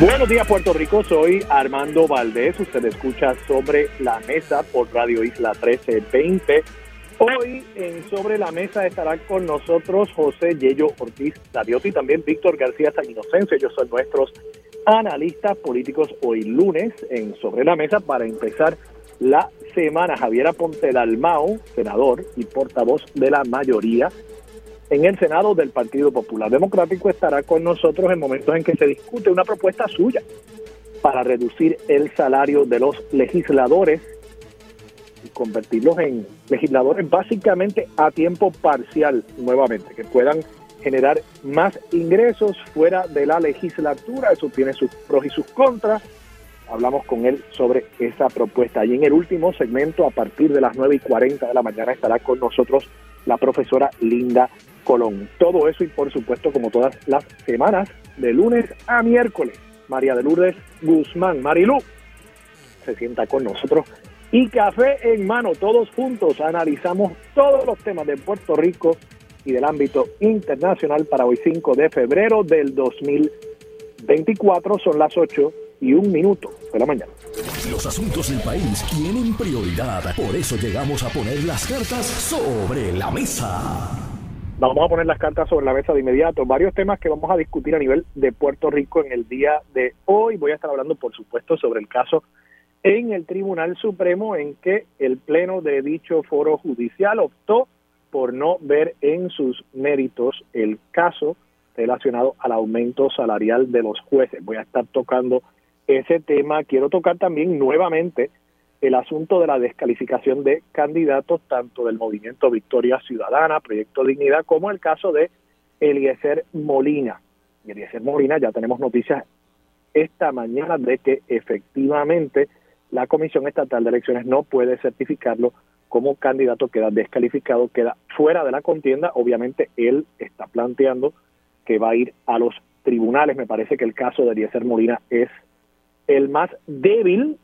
Buenos días Puerto Rico, soy Armando Valdés, usted escucha sobre la mesa por Radio Isla 1320. Hoy en Sobre la Mesa estarán con nosotros José Yello Ortiz Daviotti y también Víctor García San Inocencio. Ellos son nuestros analistas políticos hoy lunes en Sobre la Mesa para empezar la semana. Javiera Ponte Dalmao, senador y portavoz de la mayoría en el Senado del Partido Popular Democrático estará con nosotros en momentos en que se discute una propuesta suya para reducir el salario de los legisladores y convertirlos en legisladores básicamente a tiempo parcial nuevamente, que puedan generar más ingresos fuera de la legislatura. Eso tiene sus pros y sus contras. Hablamos con él sobre esa propuesta. Y en el último segmento, a partir de las 9 y 40 de la mañana, estará con nosotros la profesora Linda Colón. Todo eso y por supuesto como todas las semanas, de lunes a miércoles, María de Lourdes Guzmán, Marilú, se sienta con nosotros y café en mano, todos juntos analizamos todos los temas de Puerto Rico y del ámbito internacional para hoy 5 de febrero del 2024, son las 8 y un minuto de la mañana. Los asuntos del país tienen prioridad, por eso llegamos a poner las cartas sobre la mesa. Vamos a poner las cartas sobre la mesa de inmediato. Varios temas que vamos a discutir a nivel de Puerto Rico en el día de hoy. Voy a estar hablando, por supuesto, sobre el caso en el Tribunal Supremo en que el Pleno de dicho foro judicial optó por no ver en sus méritos el caso relacionado al aumento salarial de los jueces. Voy a estar tocando ese tema. Quiero tocar también nuevamente el asunto de la descalificación de candidatos tanto del movimiento Victoria Ciudadana, Proyecto Dignidad, como el caso de Eliezer Molina. Eliezer Molina ya tenemos noticias esta mañana de que efectivamente la Comisión Estatal de Elecciones no puede certificarlo como candidato, queda descalificado, queda fuera de la contienda. Obviamente él está planteando que va a ir a los tribunales. Me parece que el caso de Eliezer Molina es el más débil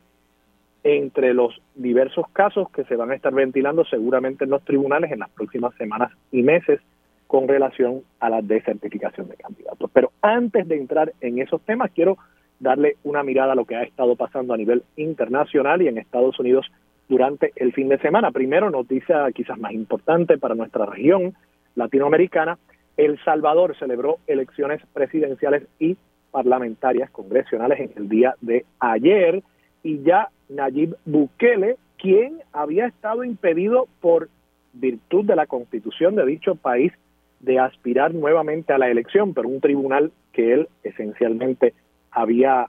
entre los diversos casos que se van a estar ventilando seguramente en los tribunales en las próximas semanas y meses con relación a la desertificación de candidatos. Pero antes de entrar en esos temas, quiero darle una mirada a lo que ha estado pasando a nivel internacional y en Estados Unidos durante el fin de semana. Primero, noticia quizás más importante para nuestra región latinoamericana, El Salvador celebró elecciones presidenciales y parlamentarias congresionales en el día de ayer y ya Nayib Bukele, quien había estado impedido por virtud de la constitución de dicho país de aspirar nuevamente a la elección, pero un tribunal que él esencialmente había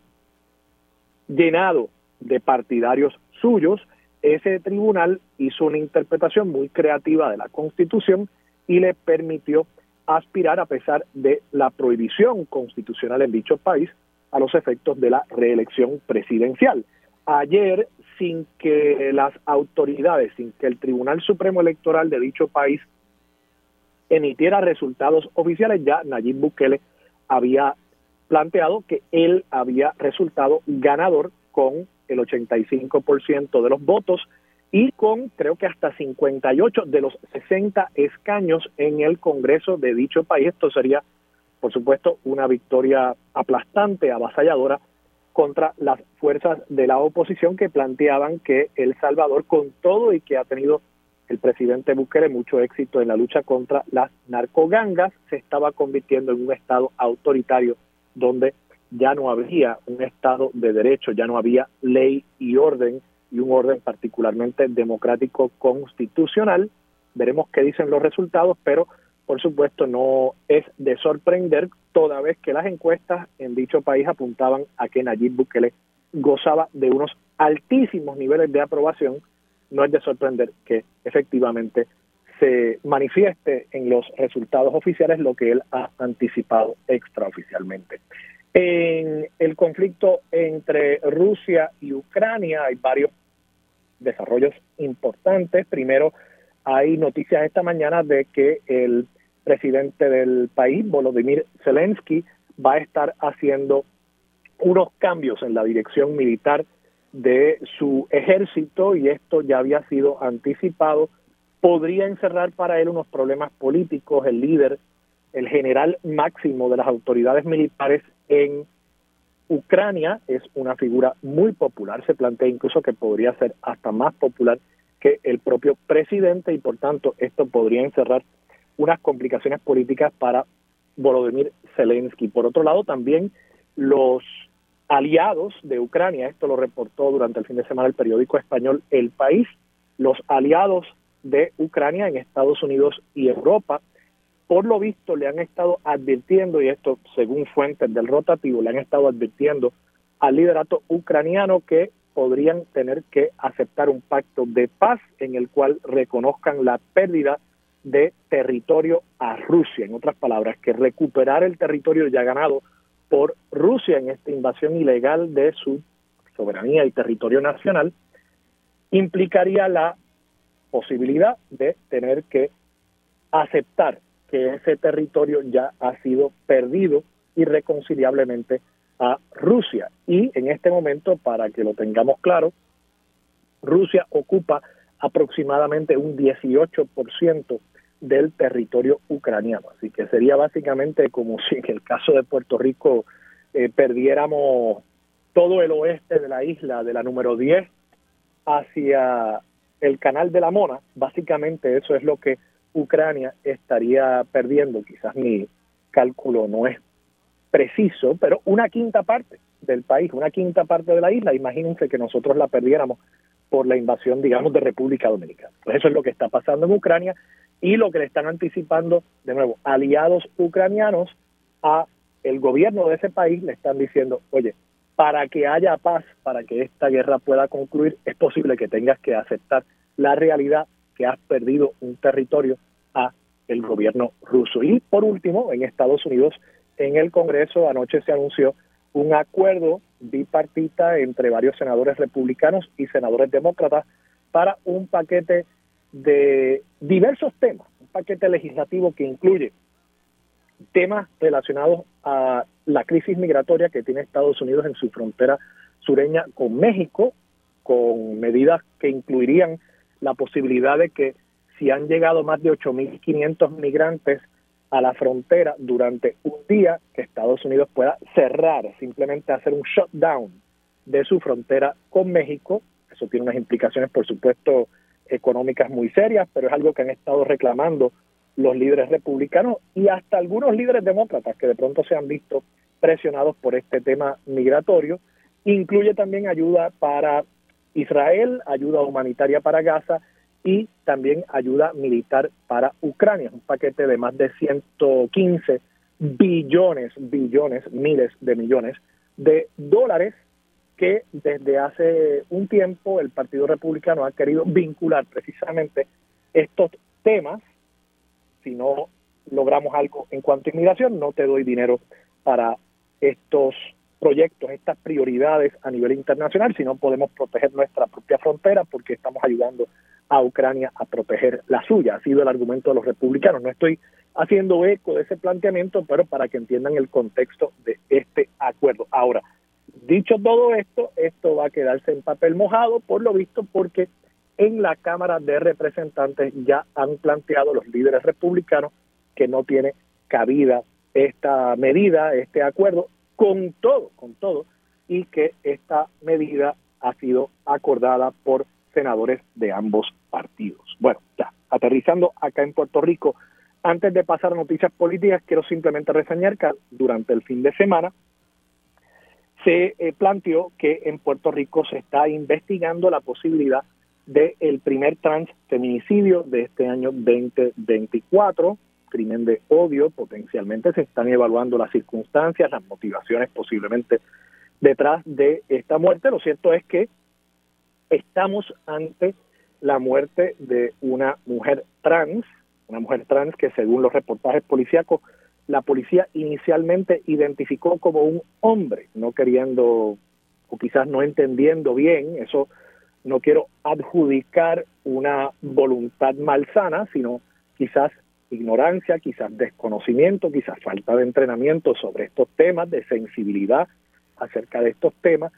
llenado de partidarios suyos, ese tribunal hizo una interpretación muy creativa de la constitución y le permitió aspirar a pesar de la prohibición constitucional en dicho país a los efectos de la reelección presidencial ayer sin que las autoridades, sin que el Tribunal Supremo Electoral de dicho país emitiera resultados oficiales, ya Nayib Bukele había planteado que él había resultado ganador con el 85% de los votos y con creo que hasta 58 de los 60 escaños en el Congreso de dicho país. Esto sería, por supuesto, una victoria aplastante, avasalladora contra las fuerzas de la oposición que planteaban que El Salvador, con todo y que ha tenido el presidente Bukele mucho éxito en la lucha contra las narcogangas, se estaba convirtiendo en un Estado autoritario donde ya no había un Estado de derecho, ya no había ley y orden, y un orden particularmente democrático constitucional. Veremos qué dicen los resultados, pero por supuesto, no es de sorprender, toda vez que las encuestas en dicho país apuntaban a que Nayib Bukele gozaba de unos altísimos niveles de aprobación, no es de sorprender que efectivamente se manifieste en los resultados oficiales lo que él ha anticipado extraoficialmente. En el conflicto entre Rusia y Ucrania hay varios desarrollos importantes. Primero, hay noticias esta mañana de que el presidente del país, Volodymyr Zelensky, va a estar haciendo unos cambios en la dirección militar de su ejército y esto ya había sido anticipado podría encerrar para él unos problemas políticos. El líder, el general máximo de las autoridades militares en Ucrania es una figura muy popular, se plantea incluso que podría ser hasta más popular que el propio presidente y por tanto esto podría encerrar unas complicaciones políticas para Volodymyr Zelensky. Por otro lado, también los aliados de Ucrania, esto lo reportó durante el fin de semana el periódico español El País, los aliados de Ucrania en Estados Unidos y Europa. Por lo visto le han estado advirtiendo, y esto según fuentes del rotativo, le han estado advirtiendo al liderato ucraniano que podrían tener que aceptar un pacto de paz en el cual reconozcan la pérdida de territorio a Rusia. En otras palabras, que recuperar el territorio ya ganado por Rusia en esta invasión ilegal de su soberanía y territorio nacional implicaría la posibilidad de tener que aceptar que ese territorio ya ha sido perdido irreconciliablemente a Rusia. Y en este momento, para que lo tengamos claro, Rusia ocupa aproximadamente un 18% del territorio ucraniano. Así que sería básicamente como si en el caso de Puerto Rico eh, perdiéramos todo el oeste de la isla, de la número 10, hacia el canal de la Mona, básicamente eso es lo que Ucrania estaría perdiendo, quizás mi cálculo no es preciso, pero una quinta parte del país, una quinta parte de la isla, imagínense que nosotros la perdiéramos por la invasión, digamos, de República Dominicana. Pues eso es lo que está pasando en Ucrania y lo que le están anticipando, de nuevo, aliados ucranianos a el gobierno de ese país le están diciendo, oye, para que haya paz, para que esta guerra pueda concluir, es posible que tengas que aceptar la realidad que has perdido un territorio a el gobierno ruso. Y por último, en Estados Unidos, en el Congreso anoche se anunció un acuerdo bipartita entre varios senadores republicanos y senadores demócratas para un paquete de diversos temas, un paquete legislativo que incluye temas relacionados a la crisis migratoria que tiene Estados Unidos en su frontera sureña con México, con medidas que incluirían la posibilidad de que si han llegado más de 8.500 migrantes a la frontera durante un día, que Estados Unidos pueda cerrar, simplemente hacer un shutdown de su frontera con México. Eso tiene unas implicaciones, por supuesto, económicas muy serias, pero es algo que han estado reclamando los líderes republicanos y hasta algunos líderes demócratas que de pronto se han visto presionados por este tema migratorio. Incluye también ayuda para Israel, ayuda humanitaria para Gaza y también ayuda militar para Ucrania. Un paquete de más de 115 billones, billones, miles de millones de dólares que desde hace un tiempo el Partido Republicano ha querido vincular precisamente estos temas si no logramos algo en cuanto a inmigración, no te doy dinero para estos proyectos, estas prioridades a nivel internacional, si no podemos proteger nuestra propia frontera porque estamos ayudando a Ucrania a proteger la suya. Ha sido el argumento de los republicanos. No estoy haciendo eco de ese planteamiento, pero para que entiendan el contexto de este acuerdo. Ahora, dicho todo esto, esto va a quedarse en papel mojado, por lo visto, porque en la Cámara de Representantes ya han planteado los líderes republicanos que no tiene cabida esta medida, este acuerdo, con todo, con todo, y que esta medida ha sido acordada por senadores de ambos partidos. Bueno, ya, aterrizando acá en Puerto Rico, antes de pasar a noticias políticas, quiero simplemente reseñar que durante el fin de semana se eh, planteó que en Puerto Rico se está investigando la posibilidad del primer transfeminicidio de este año 2024, crimen de odio, potencialmente se están evaluando las circunstancias, las motivaciones posiblemente detrás de esta muerte. Lo cierto es que estamos ante la muerte de una mujer trans, una mujer trans que según los reportajes policíacos, la policía inicialmente identificó como un hombre, no queriendo o quizás no entendiendo bien, eso no quiero adjudicar una voluntad malsana, sino quizás ignorancia, quizás desconocimiento, quizás falta de entrenamiento sobre estos temas, de sensibilidad acerca de estos temas.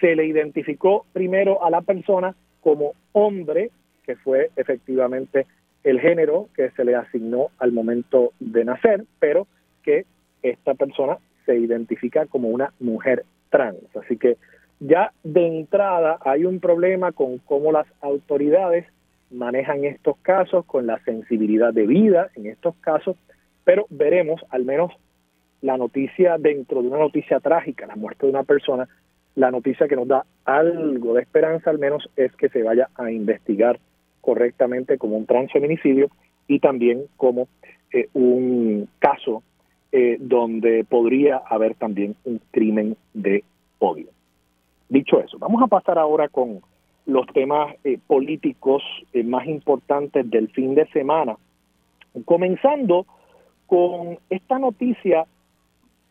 Se le identificó primero a la persona como hombre, que fue efectivamente el género que se le asignó al momento de nacer, pero que esta persona se identifica como una mujer trans. Así que ya de entrada hay un problema con cómo las autoridades manejan estos casos, con la sensibilidad de vida en estos casos, pero veremos al menos la noticia dentro de una noticia trágica, la muerte de una persona, la noticia que nos da algo de esperanza al menos es que se vaya a investigar correctamente como un transfeminicidio y también como eh, un caso eh, donde podría haber también un crimen de odio. Dicho eso, vamos a pasar ahora con los temas eh, políticos eh, más importantes del fin de semana, comenzando con esta noticia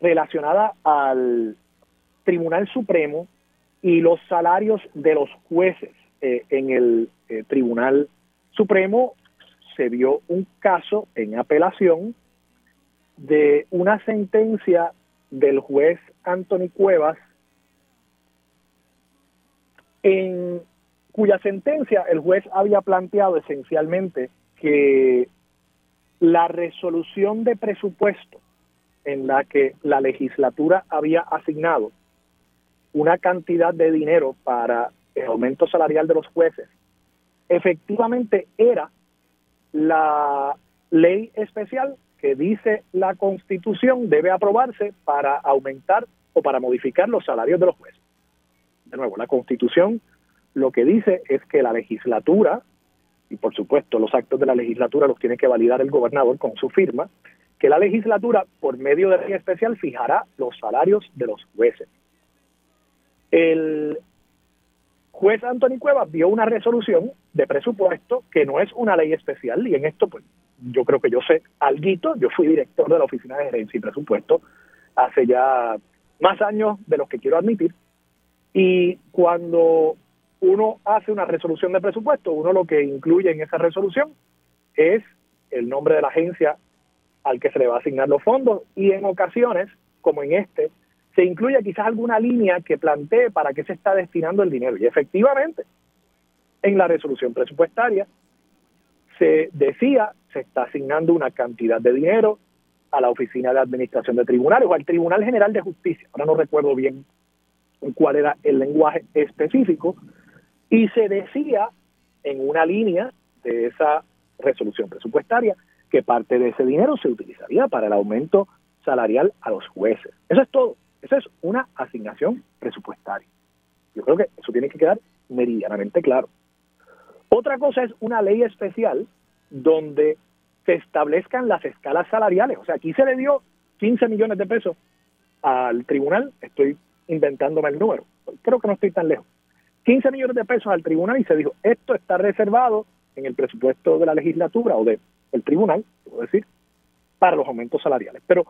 relacionada al Tribunal Supremo y los salarios de los jueces. Eh, en el Tribunal Supremo se vio un caso en apelación de una sentencia del juez Anthony Cuevas en cuya sentencia el juez había planteado esencialmente que la resolución de presupuesto en la que la legislatura había asignado una cantidad de dinero para el aumento salarial de los jueces, efectivamente era la ley especial que dice la Constitución debe aprobarse para aumentar o para modificar los salarios de los jueces. De nuevo, la Constitución lo que dice es que la legislatura, y por supuesto los actos de la legislatura los tiene que validar el gobernador con su firma, que la legislatura, por medio de ley especial, fijará los salarios de los jueces. El juez Anthony Cuevas vio una resolución de presupuesto que no es una ley especial y en esto pues yo creo que yo sé alguito, yo fui director de la Oficina de Gerencia y Presupuesto hace ya más años de los que quiero admitir y cuando uno hace una resolución de presupuesto, uno lo que incluye en esa resolución es el nombre de la agencia al que se le va a asignar los fondos y en ocasiones, como en este, se incluye quizás alguna línea que plantee para qué se está destinando el dinero. Y efectivamente, en la resolución presupuestaria se decía, se está asignando una cantidad de dinero a la Oficina de Administración de Tribunales o al Tribunal General de Justicia. Ahora no recuerdo bien cuál era el lenguaje específico, y se decía en una línea de esa resolución presupuestaria que parte de ese dinero se utilizaría para el aumento salarial a los jueces. Eso es todo. Eso es una asignación presupuestaria. Yo creo que eso tiene que quedar meridianamente claro. Otra cosa es una ley especial donde se establezcan las escalas salariales. O sea, aquí se le dio 15 millones de pesos al tribunal, estoy inventándome el número, creo que no estoy tan lejos, 15 millones de pesos al tribunal y se dijo, esto está reservado en el presupuesto de la legislatura o del tribunal, puedo decir, para los aumentos salariales. Pero,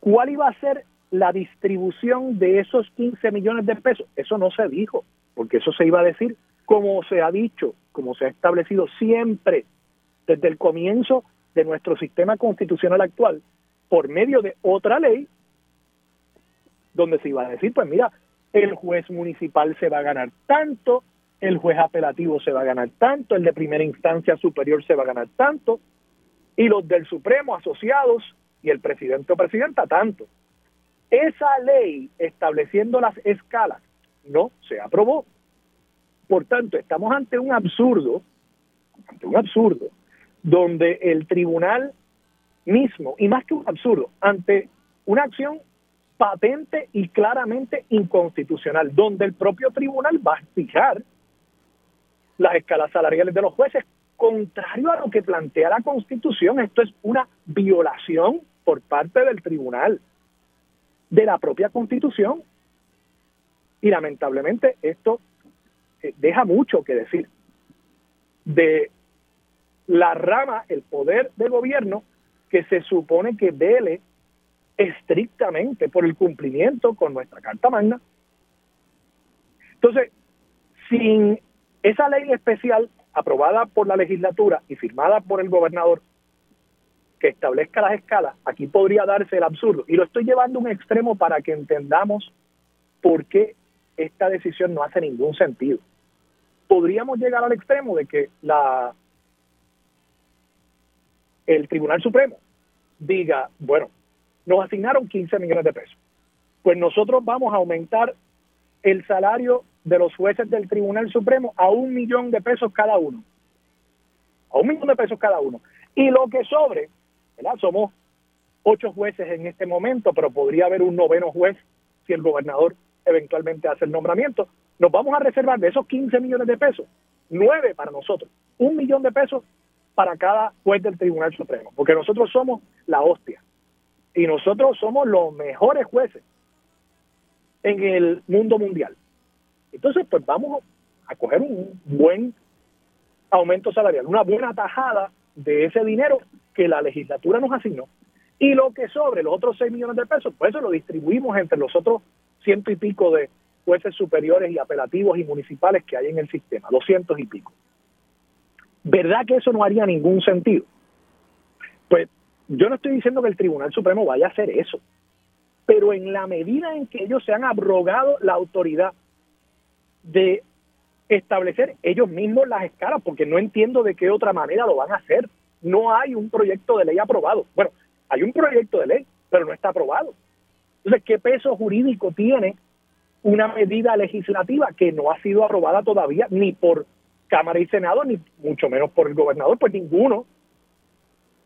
¿cuál iba a ser la distribución de esos 15 millones de pesos? Eso no se dijo, porque eso se iba a decir como se ha dicho, como se ha establecido siempre desde el comienzo de nuestro sistema constitucional actual, por medio de otra ley, donde se iba a decir, pues mira, el juez municipal se va a ganar tanto, el juez apelativo se va a ganar tanto, el de primera instancia superior se va a ganar tanto, y los del Supremo asociados y el presidente o presidenta tanto. Esa ley estableciendo las escalas no se aprobó. Por tanto, estamos ante un absurdo, ante un absurdo, donde el tribunal mismo, y más que un absurdo, ante una acción patente y claramente inconstitucional, donde el propio tribunal va a fijar las escalas salariales de los jueces, contrario a lo que plantea la Constitución. Esto es una violación por parte del tribunal de la propia Constitución. Y lamentablemente esto eh, deja mucho que decir. de la rama, el poder de gobierno que se supone que vele estrictamente por el cumplimiento con nuestra Carta Magna. Entonces, sin esa ley especial aprobada por la legislatura y firmada por el gobernador que establezca las escalas, aquí podría darse el absurdo. Y lo estoy llevando a un extremo para que entendamos por qué esta decisión no hace ningún sentido. Podríamos llegar al extremo de que la el Tribunal Supremo diga, bueno, nos asignaron 15 millones de pesos, pues nosotros vamos a aumentar el salario de los jueces del Tribunal Supremo a un millón de pesos cada uno. A un millón de pesos cada uno. Y lo que sobre, Somos ocho jueces en este momento, pero podría haber un noveno juez si el gobernador eventualmente hace el nombramiento. Nos vamos a reservar de esos 15 millones de pesos, nueve para nosotros, un millón de pesos para cada juez del Tribunal Supremo, porque nosotros somos la hostia y nosotros somos los mejores jueces en el mundo mundial. Entonces, pues vamos a coger un buen aumento salarial, una buena tajada de ese dinero que la legislatura nos asignó. Y lo que sobre, los otros 6 millones de pesos, pues eso lo distribuimos entre los otros ciento y pico de jueces superiores y apelativos y municipales que hay en el sistema, doscientos y pico. ¿Verdad que eso no haría ningún sentido? Pues yo no estoy diciendo que el Tribunal Supremo vaya a hacer eso, pero en la medida en que ellos se han abrogado la autoridad de establecer ellos mismos las escalas, porque no entiendo de qué otra manera lo van a hacer. No hay un proyecto de ley aprobado. Bueno, hay un proyecto de ley, pero no está aprobado. Entonces, ¿qué peso jurídico tiene una medida legislativa que no ha sido aprobada todavía ni por Cámara y Senado, ni mucho menos por el gobernador? Pues ninguno.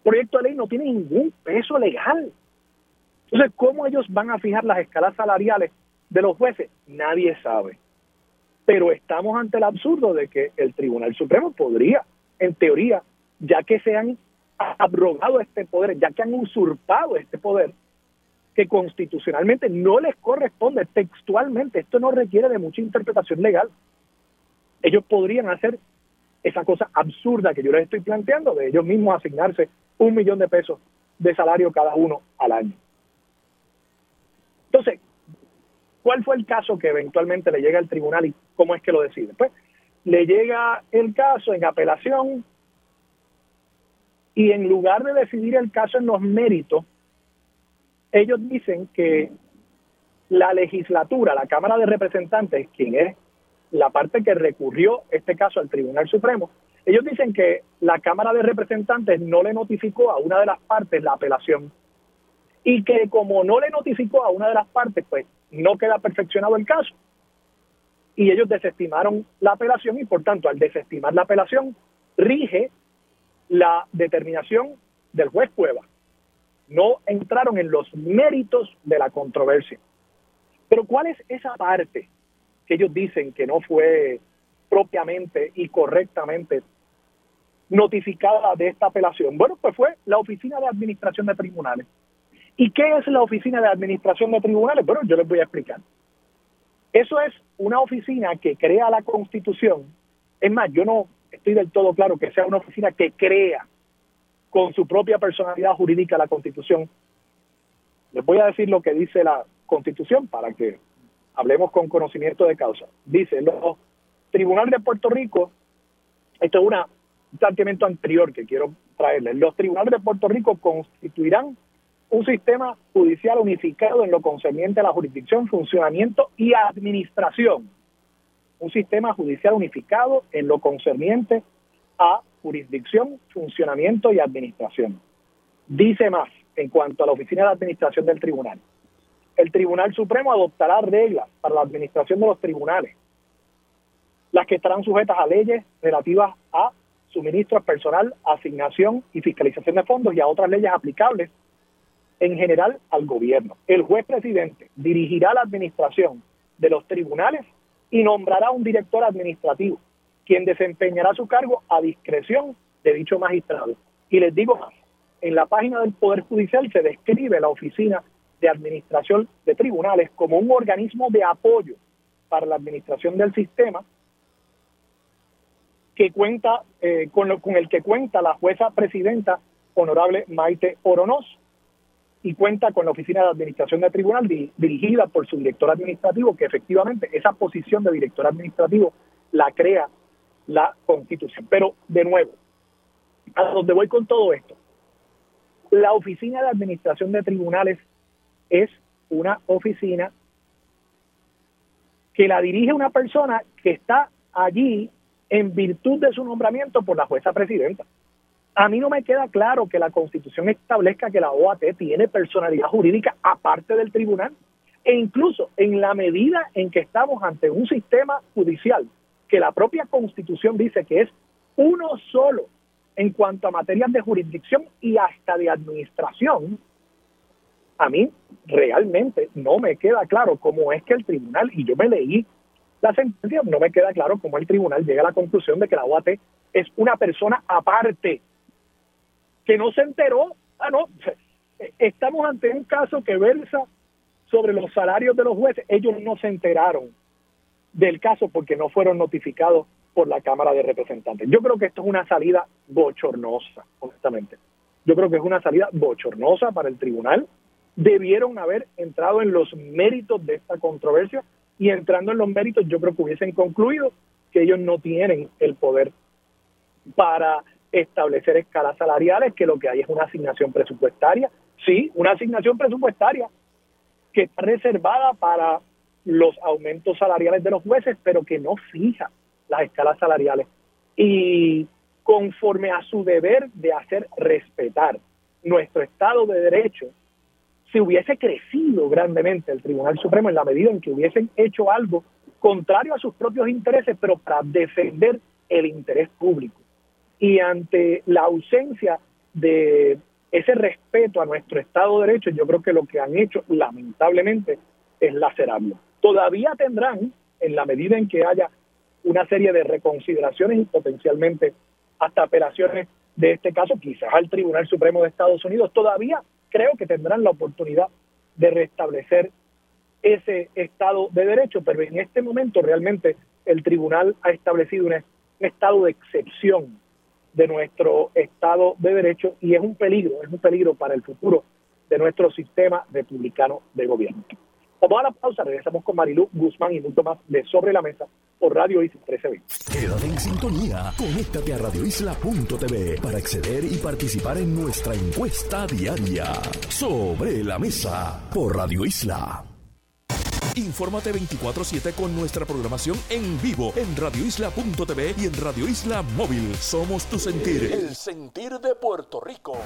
El proyecto de ley no tiene ningún peso legal. Entonces, ¿cómo ellos van a fijar las escalas salariales de los jueces? Nadie sabe. Pero estamos ante el absurdo de que el Tribunal Supremo podría, en teoría, ya que se han abrogado este poder, ya que han usurpado este poder, que constitucionalmente no les corresponde textualmente, esto no requiere de mucha interpretación legal. Ellos podrían hacer esa cosa absurda que yo les estoy planteando, de ellos mismos asignarse un millón de pesos de salario cada uno al año. Entonces, ¿cuál fue el caso que eventualmente le llega al tribunal y cómo es que lo decide? Pues le llega el caso en apelación y en lugar de decidir el caso en los méritos, ellos dicen que la legislatura, la Cámara de Representantes, quien es la parte que recurrió este caso al Tribunal Supremo, ellos dicen que la Cámara de Representantes no le notificó a una de las partes la apelación y que como no le notificó a una de las partes, pues no queda perfeccionado el caso. Y ellos desestimaron la apelación y por tanto al desestimar la apelación rige la determinación del juez Cueva no entraron en los méritos de la controversia. Pero ¿cuál es esa parte que ellos dicen que no fue propiamente y correctamente notificada de esta apelación? Bueno, pues fue la Oficina de Administración de Tribunales. ¿Y qué es la Oficina de Administración de Tribunales? Bueno, yo les voy a explicar. Eso es una oficina que crea la Constitución. Es más, yo no estoy del todo claro que sea una oficina que crea con su propia personalidad jurídica la Constitución. Les voy a decir lo que dice la Constitución para que hablemos con conocimiento de causa. Dice, los tribunales de Puerto Rico, esto es una, un planteamiento anterior que quiero traerles, los tribunales de Puerto Rico constituirán un sistema judicial unificado en lo concerniente a la jurisdicción, funcionamiento y administración. Un sistema judicial unificado en lo concerniente a jurisdicción, funcionamiento y administración. Dice más en cuanto a la Oficina de Administración del Tribunal. El Tribunal Supremo adoptará reglas para la administración de los tribunales, las que estarán sujetas a leyes relativas a suministros personal, asignación y fiscalización de fondos y a otras leyes aplicables en general al gobierno. El juez presidente dirigirá la administración de los tribunales y nombrará un director administrativo quien desempeñará su cargo a discreción de dicho magistrado. Y les digo más, en la página del Poder Judicial se describe la Oficina de Administración de Tribunales como un organismo de apoyo para la administración del sistema que cuenta eh, con, lo, con el que cuenta la jueza presidenta honorable Maite Oronoz y cuenta con la oficina de administración del tribunal dirigida por su director administrativo, que efectivamente esa posición de director administrativo la crea la constitución. Pero de nuevo, a donde voy con todo esto, la oficina de administración de tribunales es una oficina que la dirige una persona que está allí en virtud de su nombramiento por la jueza presidenta. A mí no me queda claro que la Constitución establezca que la OAT tiene personalidad jurídica aparte del tribunal. E incluso en la medida en que estamos ante un sistema judicial que la propia Constitución dice que es uno solo en cuanto a materias de jurisdicción y hasta de administración, a mí realmente no me queda claro cómo es que el tribunal, y yo me leí la sentencia, no me queda claro cómo el tribunal llega a la conclusión de que la OAT es una persona aparte que no se enteró. Ah, no, estamos ante un caso que versa sobre los salarios de los jueces. Ellos no se enteraron del caso porque no fueron notificados por la Cámara de Representantes. Yo creo que esto es una salida bochornosa, honestamente. Yo creo que es una salida bochornosa para el tribunal. Debieron haber entrado en los méritos de esta controversia y entrando en los méritos yo creo que hubiesen concluido que ellos no tienen el poder para establecer escalas salariales, que lo que hay es una asignación presupuestaria. Sí, una asignación presupuestaria que está reservada para los aumentos salariales de los jueces, pero que no fija las escalas salariales. Y conforme a su deber de hacer respetar nuestro Estado de Derecho, si hubiese crecido grandemente el Tribunal Supremo en la medida en que hubiesen hecho algo contrario a sus propios intereses, pero para defender el interés público y ante la ausencia de ese respeto a nuestro Estado de Derecho, yo creo que lo que han hecho, lamentablemente, es lacerarlo. Todavía tendrán, en la medida en que haya una serie de reconsideraciones y potencialmente hasta apelaciones de este caso, quizás al Tribunal Supremo de Estados Unidos, todavía creo que tendrán la oportunidad de restablecer ese Estado de Derecho, pero en este momento realmente el tribunal ha establecido un estado de excepción de nuestro Estado de Derecho y es un peligro, es un peligro para el futuro de nuestro sistema republicano de gobierno. Vamos a la pausa, regresamos con Marilu Guzmán y mucho más de Sobre la Mesa por Radio Isla 1320. Quédate en sintonía, conéctate a radioisla.tv para acceder y participar en nuestra encuesta diaria. Sobre la Mesa por Radio Isla. Infórmate 24-7 con nuestra programación en vivo en radioisla.tv y en Radio Isla Móvil. Somos tu sentir. El sentir de Puerto Rico.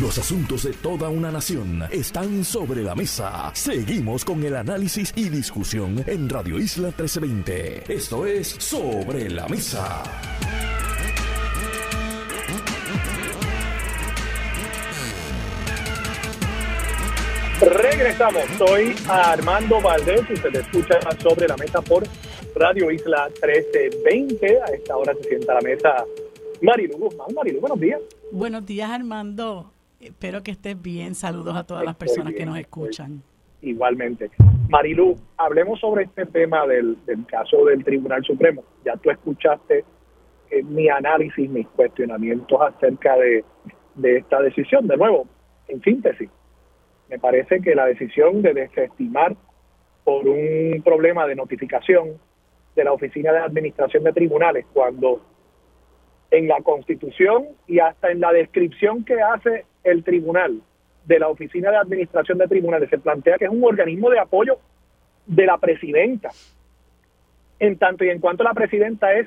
Los asuntos de toda una nación están sobre la mesa. Seguimos con el análisis y discusión en Radio Isla 1320. Esto es Sobre la Mesa. Regresamos, soy Armando Valdés y se le escucha sobre la mesa por Radio Isla 1320. A esta hora se sienta a la mesa Marilu Guzmán. Marilu, buenos días. Buenos días, Armando. Espero que estés bien. Saludos a todas las personas que nos escuchan. Igualmente. Marilu, hablemos sobre este tema del, caso del Tribunal Supremo. Ya tú escuchaste eh, mi análisis, mis cuestionamientos acerca de, de esta decisión. De nuevo, en síntesis, me parece que la decisión de desestimar por un problema de notificación de la Oficina de Administración de Tribunales, cuando en la Constitución y hasta en la descripción que hace el tribunal de la Oficina de Administración de Tribunales se plantea que es un organismo de apoyo de la presidenta. En tanto y en cuanto la presidenta es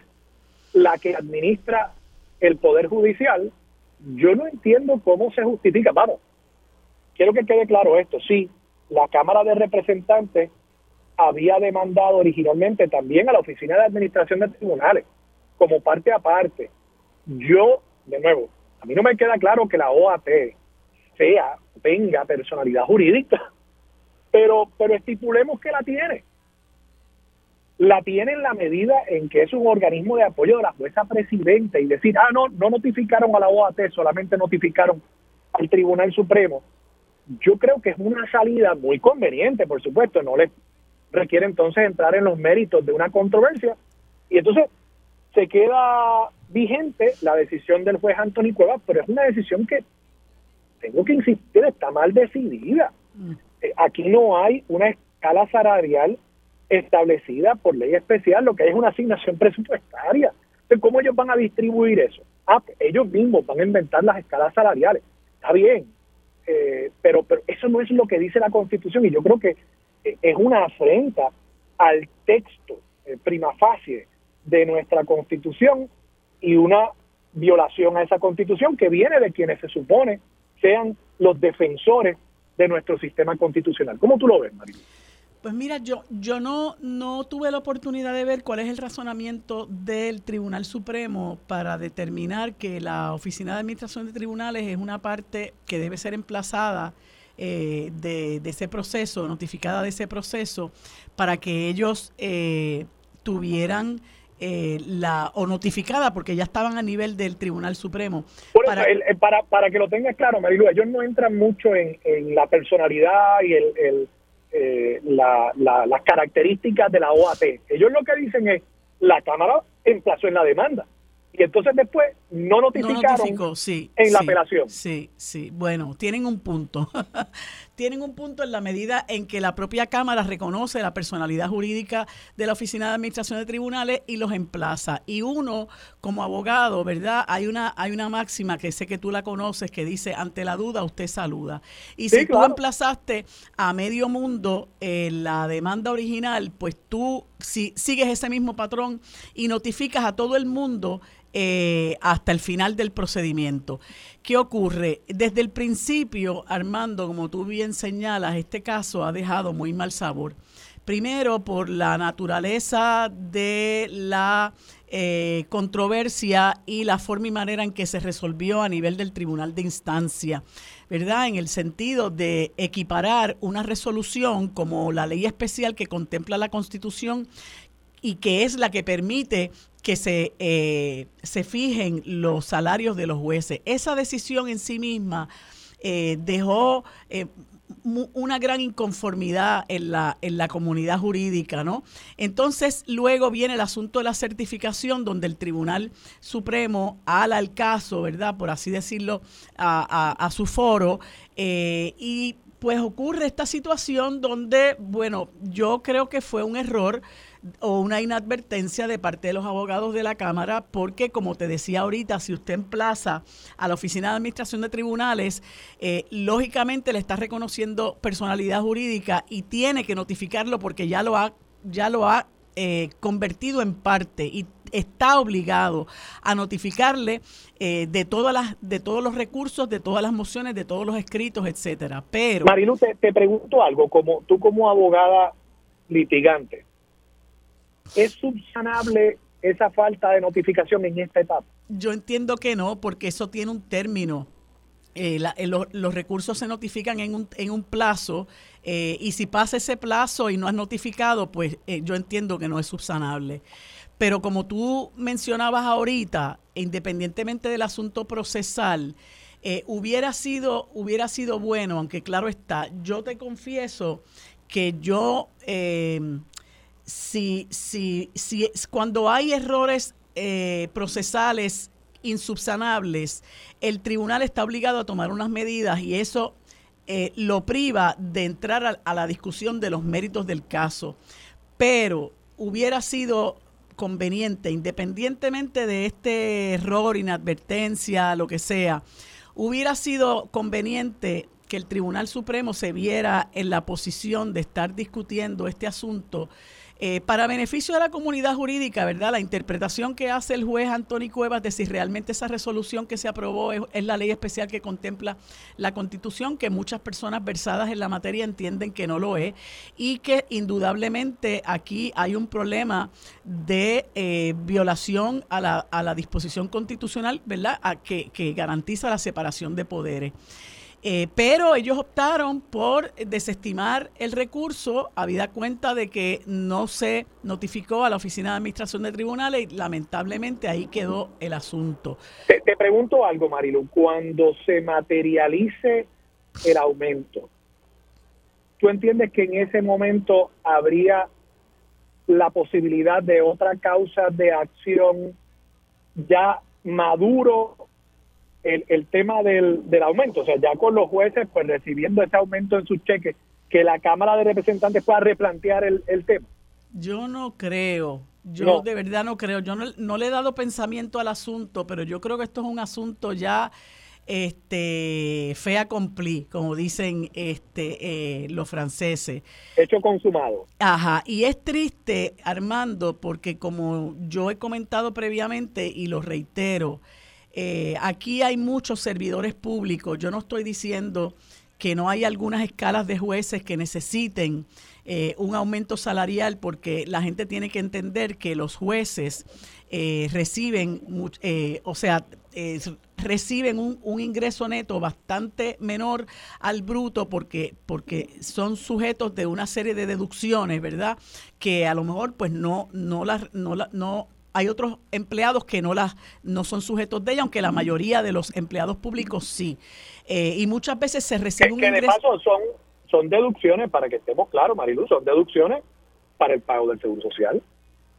la que administra el Poder Judicial, yo no entiendo cómo se justifica. Vamos, quiero que quede claro esto, sí, la Cámara de Representantes había demandado originalmente también a la Oficina de Administración de Tribunales, como parte aparte. Yo, de nuevo, a mí no me queda claro que la OAT sea, tenga personalidad jurídica, pero, pero estipulemos que la tiene. La tiene en la medida en que es un organismo de apoyo de la jueza presidenta y decir, ah, no, no notificaron a la OAT, solamente notificaron al Tribunal Supremo yo creo que es una salida muy conveniente, por supuesto, no le requiere entonces entrar en los méritos de una controversia. Y entonces, se queda vigente la decisión del juez Anthony Cuevas, pero es una decisión que, tengo que insistir, está mal decidida. Mm. Eh, aquí no hay una escala salarial establecida por ley especial, lo que hay es una asignación presupuestaria. Entonces, ¿cómo ellos van a distribuir eso? Ah, pues, ellos mismos van a inventar las escalas salariales. Está bien, eh, pero, pero eso no es lo que dice la Constitución y yo creo que eh, es una afrenta al texto prima facie de nuestra Constitución y una violación a esa Constitución que viene de quienes se supone sean los defensores de nuestro sistema constitucional. ¿Cómo tú lo ves, María? Pues mira, yo, yo no, no tuve la oportunidad de ver cuál es el razonamiento del Tribunal Supremo para determinar que la Oficina de Administración de Tribunales es una parte que debe ser emplazada eh, de, ese proceso, notificada de ese proceso, para que ellos eh, tuvieran eh, la o notificada porque ya estaban a nivel del Tribunal Supremo. para, para, para, que lo tengas claro, Marilu, ellos no entran mucho en, en la personalidad y el, el eh, la, las características de la OAT. Ellos lo que dicen es, la Cámara emplazó en la demanda. Y entonces después no notificaron en la apelación. Sí, sí. Bueno, tienen un punto. tienen un punto en la medida en que la propia Cámara reconoce la personalidad jurídica de la Oficina de Administración de Tribunales y los emplaza. Y uno, como abogado, ¿verdad? Hay una, hay una máxima que sé que tú la conoces que dice, ante la duda usted saluda. Y si tú emplazaste a medio mundo en la demanda original, pues tú si sigues ese mismo patrón y notificas a todo el mundo eh, hasta el final del procedimiento. ¿Qué ocurre? Desde el principio, Armando, como tú bien señalas, este caso ha dejado muy mal sabor. Primero, por la naturaleza de la eh, controversia y la forma y manera en que se resolvió a nivel del tribunal de instancia, ¿verdad? En el sentido de equiparar una resolución como la ley especial que contempla la Constitución y que es la que permite que se, eh, se fijen los salarios de los jueces. Esa decisión en sí misma eh, dejó eh, una gran inconformidad en la, en la comunidad jurídica, ¿no? Entonces, luego viene el asunto de la certificación, donde el Tribunal Supremo ala el caso, ¿verdad? Por así decirlo, a, a, su foro, y pues ocurre esta situación donde, bueno, yo creo que fue un error o una inadvertencia de parte de los abogados de la Cámara, porque como te decía ahorita, si usted emplaza a la Oficina de Administración de Tribunales, eh, lógicamente le está reconociendo personalidad jurídica y tiene que notificarlo porque ya lo ha, ya lo ha eh, convertido en parte y está obligado a notificarle eh, de todas las de todos los recursos, de todas las mociones, de todos los escritos, etcétera. Pero Marilu, te, te pregunto algo, como tú como abogada litigante, ¿Es subsanable esa falta de notificación en esta etapa? Yo entiendo que no, porque eso tiene un término. Eh, eh, los recursos se notifican en un, en un plazo eh, y si pasa ese plazo y no has notificado, pues yo entiendo que no es subsanable. Pero como tú mencionabas ahorita, independientemente del asunto procesal, hubiera, sido, hubiera sido bueno, aunque claro está, yo te confieso que yo si, si, si cuando hay errores eh, procesales insubsanables, el tribunal está obligado a tomar unas medidas y eso eh, lo priva de entrar a, la discusión de los méritos del caso. Pero hubiera sido conveniente, independientemente de este error, inadvertencia, lo que sea, hubiera sido conveniente que el Tribunal Supremo se viera en la posición de estar discutiendo este asunto eh, para beneficio de la comunidad jurídica, ¿verdad? La interpretación que hace el juez Antonio Cuevas de si realmente esa resolución que se aprobó es, la ley especial que contempla la Constitución, que muchas personas versadas en la materia entienden que no lo es, y que indudablemente aquí hay un problema de eh, violación a la, disposición constitucional, ¿verdad? A que garantiza la separación de poderes. Eh, pero ellos optaron por desestimar el recurso, habida cuenta de que no se notificó a la Oficina de Administración de Tribunales y lamentablemente ahí quedó el asunto. Te, te pregunto algo, Marilu, cuando se materialice el aumento, ¿tú entiendes que en ese momento habría la posibilidad de otra causa de acción ya maduro el, el tema del, del aumento, o sea, ya con los jueces pues recibiendo ese aumento en sus cheques, que la Cámara de Representantes pueda replantear el, el tema. Yo no creo, yo de verdad no creo, yo no, no, le he dado pensamiento al asunto, pero yo creo que esto es un asunto ya este fea accompli, como dicen este eh, los franceses. Hecho consumado. Ajá, y es triste, Armando, porque como yo he comentado previamente y lo reitero, eh, aquí hay muchos servidores públicos. Yo no estoy diciendo que no hay algunas escalas de jueces que necesiten eh, un aumento salarial porque la gente tiene que entender que los jueces eh, reciben, eh, o sea, reciben un, un, ingreso neto bastante menor al bruto porque, porque son sujetos de una serie de deducciones, ¿verdad? Que a lo mejor pues no, no, las, no, no hay otros empleados que no las no son sujetos de ella, aunque la mayoría de los empleados públicos sí. Eh, y muchas veces se recibe un que de paso son, son deducciones, para que estemos claros, Marilu, son deducciones para el pago del Seguro Social,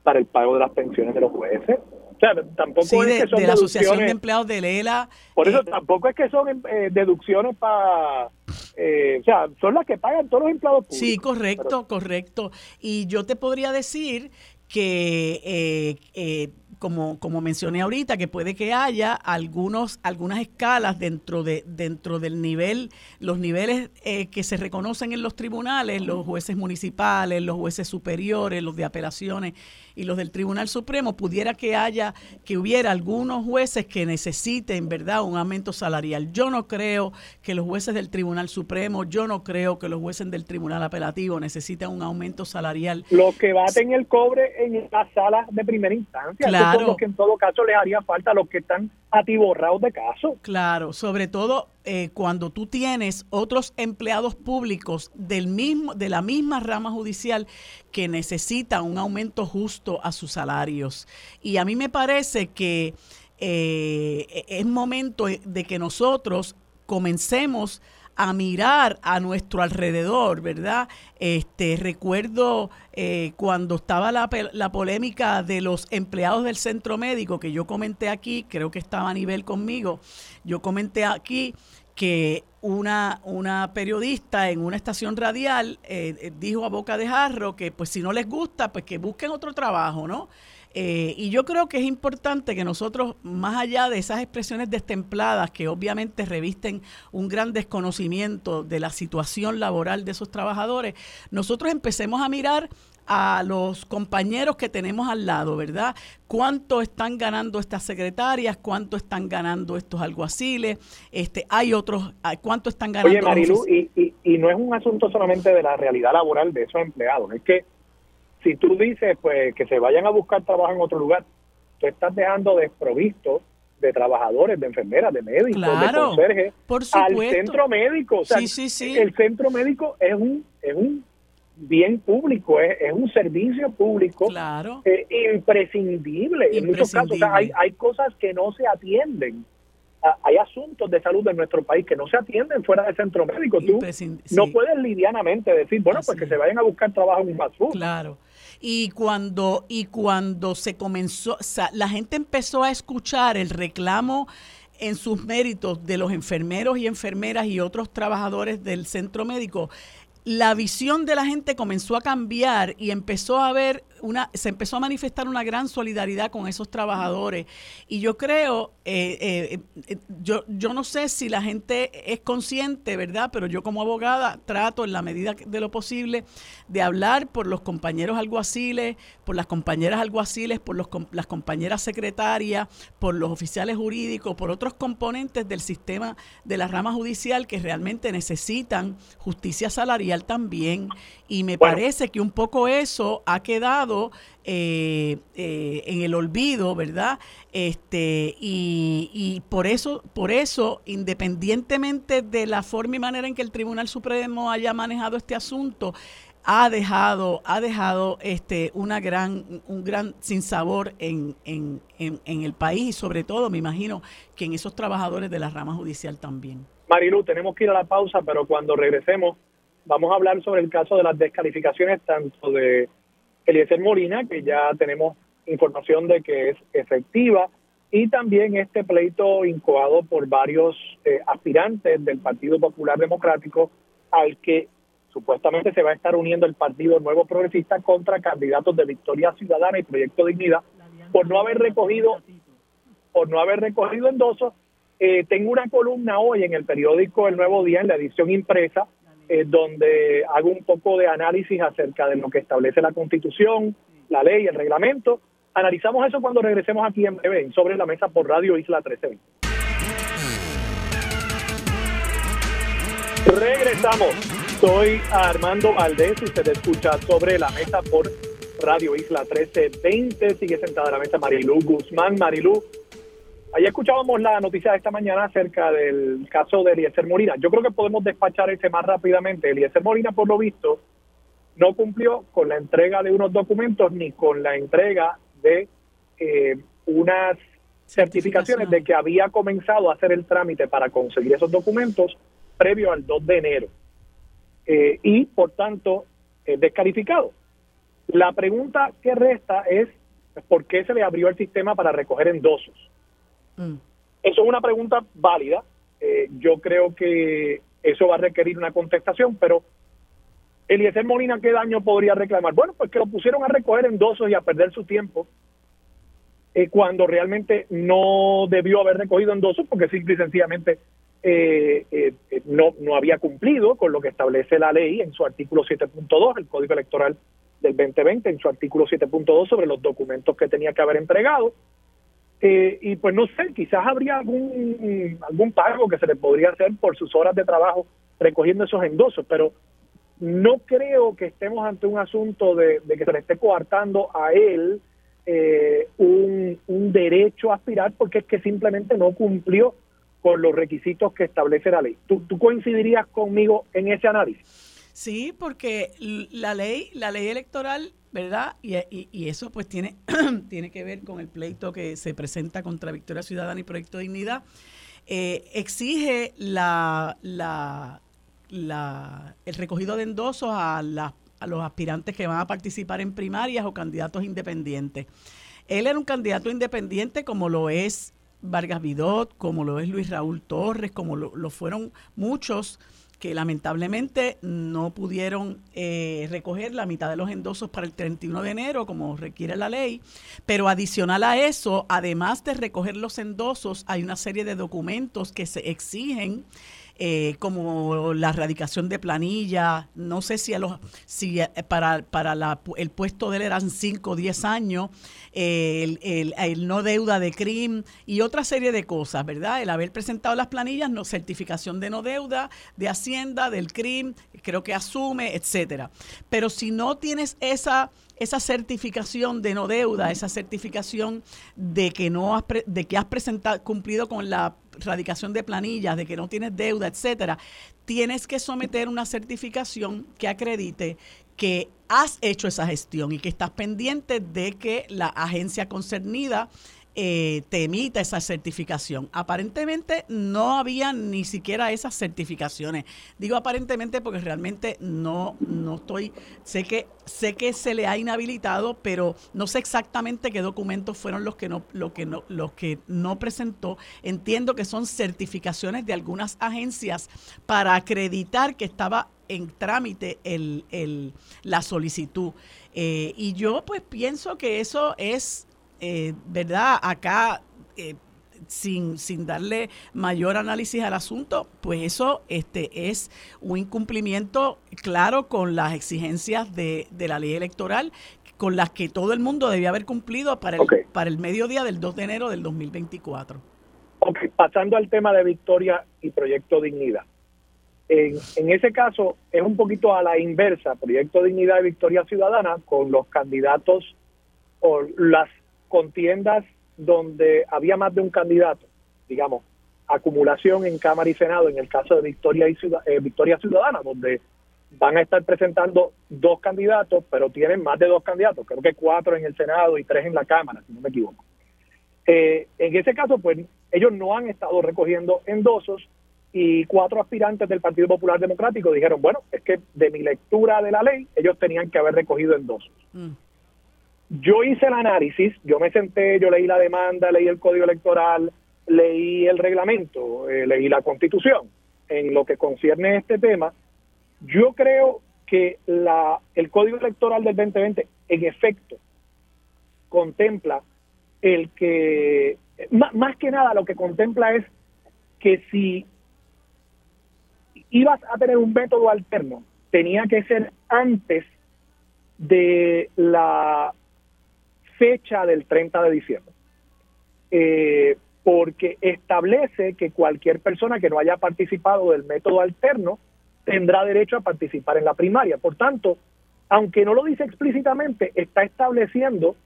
para el pago de las pensiones de los jueces. O sea, tampoco es que son de la Asociación de Empleados de Lela. Por eso eh, tampoco es que son eh, deducciones para... Eh, o sea, son las que pagan todos los empleados públicos. Sí, correcto, correcto. Y yo te podría decir que eh, eh, como, como mencioné ahorita, que puede que haya algunos, algunas escalas dentro, de, dentro del nivel, los niveles eh, que se reconocen en los tribunales, los jueces municipales, los jueces superiores, los de apelaciones y los del Tribunal Supremo, pudiera que haya, que hubiera algunos jueces que necesiten, ¿verdad?, un aumento salarial. Yo no creo que los jueces del Tribunal Supremo, yo no creo que los jueces del Tribunal Apelativo necesiten un aumento salarial. Los que baten el cobre en las salas de primera instancia. Claro claro. que en todo caso les haría falta los que están atiborrados de caso. Claro, sobre todo eh, cuando tú tienes otros empleados públicos del mismo, de la misma rama judicial que necesitan un aumento justo a sus salarios. Y a mí me parece que eh, es momento de que nosotros comencemos a mirar a nuestro alrededor, ¿verdad? Este, recuerdo eh, cuando estaba la, la, polémica de los empleados del centro médico, que yo comenté aquí, creo que estaba a nivel conmigo, yo comenté aquí que una, una periodista en una estación radial eh, eh, dijo a boca de jarro que pues si no les gusta, pues que busquen otro trabajo, ¿no? Eh, y yo creo que es importante que nosotros, más allá de esas expresiones destempladas que obviamente revisten un gran desconocimiento de la situación laboral de esos trabajadores, nosotros empecemos a mirar a los compañeros que tenemos al lado, ¿verdad? ¿Cuánto están ganando estas secretarias? ¿Cuánto están ganando estos alguaciles? Este, hay otros, ¿cuánto están ganando? Oye, Marilu, y, y, y no es un asunto solamente de la realidad laboral de esos empleados, es que si tú dices pues que se vayan a buscar trabajo en otro lugar, tú estás dejando desprovisto de trabajadores, de enfermeras, de médicos, de conserjes al centro médico. O sea, sí, sí, El centro médico es un es un bien público, es, es un servicio público claro. eh, imprescindible. En muchos casos o sea, hay, hay cosas que no se atienden hay asuntos de salud en nuestro país que no se atienden fuera del centro médico. Tú no puedes livianamente decir, bueno, pues que se vayan a buscar trabajo en un fast Claro. Y cuando, y cuando se comenzó, la gente empezó a escuchar el reclamo en sus méritos de los enfermeros y enfermeras y otros trabajadores del centro médico, la visión de la gente comenzó a cambiar y empezó a ver una, se empezó a manifestar una gran solidaridad con esos trabajadores. Y yo creo, eh, eh, eh, yo, yo no sé si la gente es consciente, ¿verdad? Pero yo como abogada trato en la medida de lo posible de hablar por los compañeros alguaciles, por las compañeras alguaciles, por los, las compañeras secretarias, por los oficiales jurídicos, por otros componentes del sistema de la rama judicial que realmente necesitan justicia salarial también. Y me parece que un poco eso ha quedado eh, eh, en el olvido, ¿verdad? Este, y, y, por eso, por eso, independientemente de la forma y manera en que el Tribunal Supremo haya manejado este asunto, ha dejado, ha dejado este una gran, un gran sinsabor en, en, en, en el país y sobre todo me imagino que en esos trabajadores de la rama judicial también. Marilu, tenemos que ir a la pausa, pero cuando regresemos vamos a hablar sobre el caso de las descalificaciones tanto de Eliezer Molina, que ya tenemos información de que es efectiva, y también este pleito incoado por varios eh, aspirantes del Partido Popular Democrático al que supuestamente se va a estar uniendo el Partido Nuevo Progresista contra candidatos de Victoria Ciudadana y Proyecto Dignidad por no haber recogido por no haber recogido endosos. Eh, tengo una columna hoy en el periódico El Nuevo Día, en la edición impresa, eh, donde hago un poco de análisis acerca de lo que establece la Constitución, la ley, el reglamento, Analizamos eso cuando regresemos aquí en breve Sobre la Mesa por Radio Isla 13. Regresamos. Soy Armando Valdés y usted escucha Sobre la Mesa por Radio Isla 1320. Sigue sentada a la mesa Marilu Guzmán. Marilu, ahí escuchábamos la noticia de esta mañana acerca del caso de Eliezer Molina. Yo creo que podemos despachar ese más rápidamente. Eliezer Molina, por lo visto, no cumplió con la entrega de unos documentos ni con la entrega de eh, unas certificaciones de que había comenzado a hacer el trámite para conseguir esos documentos previo al 2 de enero eh, y por tanto descalificado. La pregunta que resta es ¿por qué se le abrió el sistema para recoger endosos? Mm. Eso es una pregunta válida. Eh, yo creo que eso va a requerir una contestación, pero Eliezer Molina, ¿qué daño podría reclamar? Bueno, pues que lo pusieron a recoger endosos y a perder su tiempo eh, cuando realmente no debió haber recogido endosos porque simple y sencillamente eh, eh, no, no había cumplido con lo que establece la ley en su artículo 7.2, el Código Electoral del 2020, en su artículo 7.2 sobre los documentos que tenía que haber entregado. Y pues no sé, quizás habría algún, algún pago que se le podría hacer por sus horas de trabajo recogiendo esos endosos, pero no creo que estemos ante un asunto de, que se le esté coartando a él eh, un, derecho a aspirar porque es que simplemente no cumplió con los requisitos que establece la ley. ¿Tú, coincidirías conmigo en ese análisis? Sí, porque la ley, la ley electoral, ¿verdad? Y, eso pues tiene, tiene que ver con el pleito que se presenta contra Victoria Ciudadana y Proyecto Dignidad. Eh, exige la, la, el recogido de endosos a, a los aspirantes que van a participar en primarias o candidatos independientes. Él era un candidato independiente como lo es Vargas Vidot, como lo es Luis Raúl Torres, como lo, fueron muchos que lamentablemente no pudieron eh, recoger la mitad de los endosos para el 31 de enero, como requiere la ley. Pero adicional a eso, además de recoger los endosos, hay una serie de documentos que se exigen eh, como la erradicación de planilla, no sé si, a los, si eh, para, para la, el puesto de él eran 5 o 10 años, el, el, no deuda de CRIM y otra serie de cosas, ¿verdad? El haber presentado las planillas, no certificación de no deuda, de Hacienda, del CRIM, creo que asume, etcétera. Pero si no tienes esa esa certificación de no deuda, esa certificación de que no has de que has presentado cumplido con la radicación de planillas, de que no tienes deuda, etcétera, tienes que someter una certificación que acredite que has hecho esa gestión y que estás pendiente de que la agencia concernida eh, te emita esa certificación. Aparentemente no había ni siquiera esas certificaciones. Digo aparentemente porque realmente no, no estoy, sé que, sé que se le ha inhabilitado, pero no sé exactamente qué documentos fueron los que no, lo que no, los que no presentó. Entiendo que son certificaciones de algunas agencias para acreditar que estaba en trámite el, el, la solicitud. Eh, y yo pues pienso que eso es eh, ¿verdad? Acá, eh, sin, sin darle mayor análisis al asunto, pues eso este, es un incumplimiento claro con las exigencias de, la ley electoral con las que todo el mundo debía haber cumplido para el, para el mediodía del 2 de enero del 2024. Ok, pasando al tema de Victoria y Proyecto Dignidad. En, en, ese caso es un poquito a la inversa, Proyecto Dignidad y Victoria Ciudadana, con los candidatos o las contiendas donde había más de un candidato, digamos, acumulación en Cámara y Senado, en el caso de Victoria, y eh, Victoria Ciudadana, donde van a estar presentando dos candidatos, pero tienen más de dos candidatos, creo que cuatro en el Senado y tres en la Cámara, si no me equivoco. Eh, en ese caso, pues ellos no han estado recogiendo endosos y cuatro aspirantes del Partido Popular Democrático dijeron, bueno, es que de mi lectura de la ley, ellos tenían que haber recogido endosos. Mm. Yo hice el análisis, yo me senté, yo leí la demanda, leí el código electoral, leí el reglamento, eh, leí la constitución. En lo que concierne a este tema, yo creo que la, el código electoral del 2020 en efecto contempla el que, más que nada lo que contempla es que si ibas a tener un método alterno, tenía que ser antes de la fecha del 30 de diciembre. Eh, porque establece que cualquier persona que no haya participado del método alterno tendrá derecho a participar en la primaria. Por tanto, aunque no lo dice explícitamente, está estableciendo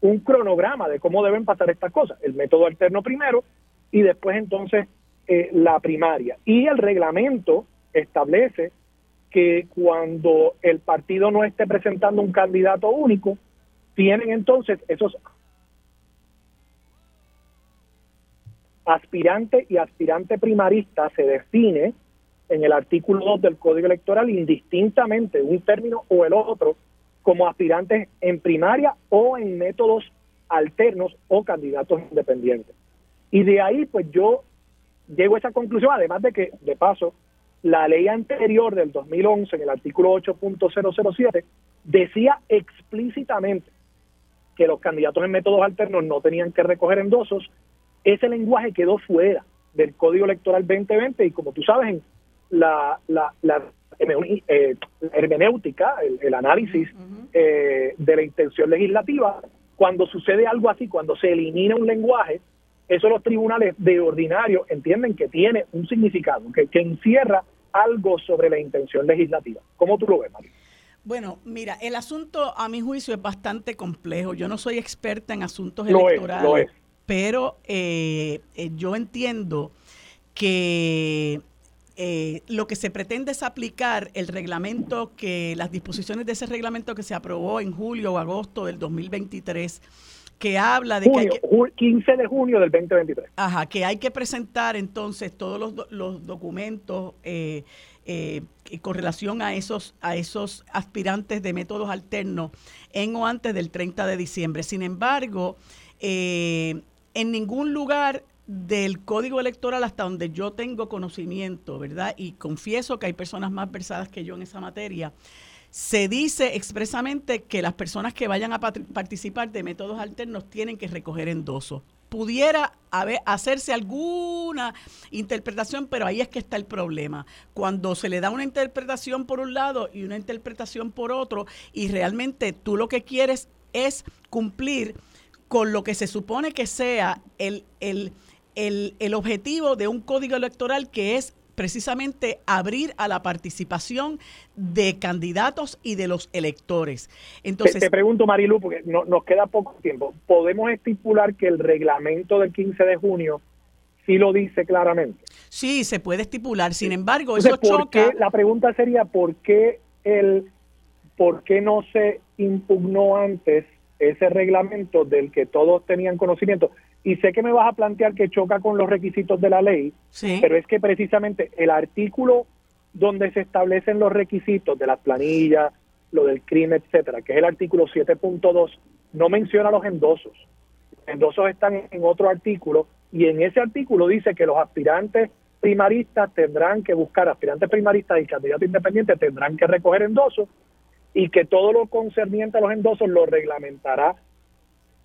un cronograma de cómo deben pasar estas cosas. El método alterno primero y después entonces eh, la primaria. Y el reglamento establece que cuando el partido no esté presentando un candidato único, tienen entonces esos aspirante y aspirante primarista se define en el artículo 2 del Código Electoral indistintamente un término o el otro como aspirantes en primaria o en métodos alternos o candidatos independientes. Y de ahí pues yo llego a esa conclusión, además de que, de paso, la ley anterior del 2011, en el artículo 8.007, decía explícitamente que los candidatos en métodos alternos no tenían que recoger endosos, ese lenguaje quedó fuera del Código Electoral 2020 y como tú sabes, en la, la, la eh, hermenéutica, el, análisis eh, de la intención legislativa, cuando sucede algo así, cuando se elimina un lenguaje, eso los tribunales de ordinario entienden que tiene un significado, que, que encierra algo sobre la intención legislativa. ¿Cómo tú lo ves, María? Bueno, mira, el asunto a mi juicio es bastante complejo. Yo no soy experta en asuntos electorales, pero eh, eh, yo entiendo que eh, lo que se pretende es aplicar el reglamento que, las disposiciones de ese reglamento que se aprobó en julio o agosto del 2023 que habla de que, 15 de junio del 2023. Ajá, que hay que presentar entonces todos los, los documentos eh, eh, con relación a esos, a esos aspirantes de métodos alternos en o antes del 30 de diciembre. Sin embargo, eh, en ningún lugar del código electoral hasta donde yo tengo conocimiento, ¿verdad? Y confieso que hay personas más versadas que yo en esa materia se dice expresamente que las personas que vayan a participar de métodos alternos tienen que recoger endosos. Pudiera haber, hacerse alguna interpretación, pero ahí es que está el problema. Cuando se le da una interpretación por un lado y una interpretación por otro, y realmente tú lo que quieres es cumplir con lo que se supone que sea el, el, el, el objetivo de un código electoral que es precisamente abrir a la participación de candidatos y de los electores. Entonces, te, pregunto, Marilu, porque no, nos queda poco tiempo. ¿Podemos estipular que el reglamento del 15 de junio sí lo dice claramente? Sí, se puede estipular. Sin embargo, eso choca. la pregunta sería, ¿por qué, el, ¿por qué no se impugnó antes ese reglamento del que todos tenían conocimiento? Y sé que me vas a plantear que choca con los requisitos de la ley, pero es que precisamente el artículo donde se establecen los requisitos de las planillas, lo del crimen, etcétera, que es el artículo 7.2, no menciona los endosos. Los endosos están en otro artículo y en ese artículo dice que los aspirantes primaristas tendrán que buscar, aspirantes primaristas y candidatos independientes tendrán que recoger endosos y que todo lo concerniente a los endosos lo reglamentará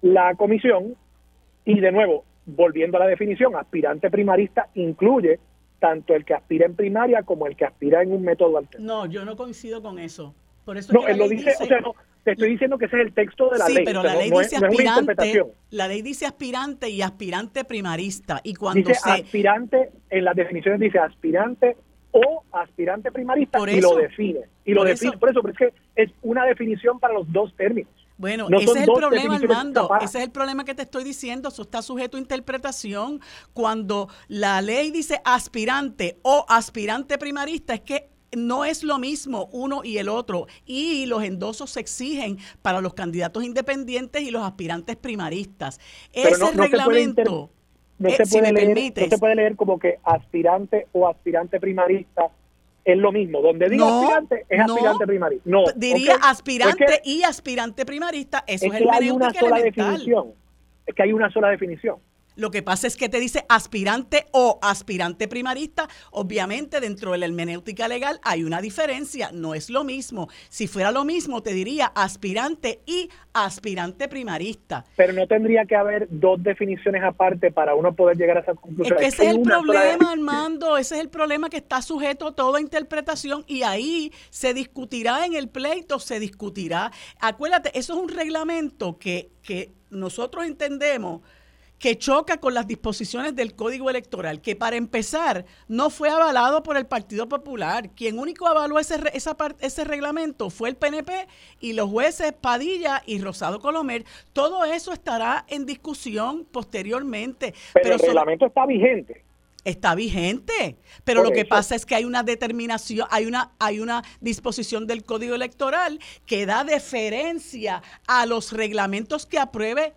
la comisión y de nuevo, volviendo a la definición, aspirante primarista incluye tanto el que aspira en primaria como el que aspira en un método alterno. No, yo no coincido con eso. Por eso no, él lo dice, o sea, no, te estoy diciendo que ese es el texto de la ley. Sí, pero la ley dice aspirante, la ley dice aspirante y aspirante primarista. Y cuando dice aspirante, en las definiciones dice aspirante o aspirante primarista y lo define. Y lo define, por eso, pero es que es una definición para los dos términos. Bueno, ese es el problema, Armando. Ese es el problema que te estoy diciendo. Eso está sujeto a interpretación. Cuando la ley dice aspirante o aspirante primarista, es que no es lo mismo uno y el otro. Y los endosos se exigen para los candidatos independientes y los aspirantes primaristas. Ese reglamento. No se, puede leer, no se puede leer como que aspirante o aspirante primarista es lo mismo. Donde diga aspirante, es aspirante primarista. No, diría aspirante y aspirante primarista. Eso es, el hay una sola definición. Es que hay una sola definición. Lo que pasa es que te dice aspirante o aspirante primarista. Obviamente dentro de la hermenéutica legal hay una diferencia, no es lo mismo. Si fuera lo mismo, te diría aspirante y aspirante primarista. Pero no tendría que haber dos definiciones aparte para uno poder llegar a esa conclusión. Es que ese es el problema, Armando, ese es el problema que está sujeto a toda interpretación y ahí se discutirá en el pleito, se discutirá. Acuérdate, eso es un reglamento que, que nosotros entendemos que choca con las disposiciones del Código Electoral, que para empezar no fue avalado por el Partido Popular. Quien único avaló ese, esa ese reglamento fue el PNP y los jueces Padilla y Rosado Colomer. Todo eso estará en discusión posteriormente. Pero, el reglamento está vigente está vigente, pero lo que pasa es que hay una determinación, hay una hay una disposición del Código Electoral que da deferencia a los reglamentos que apruebe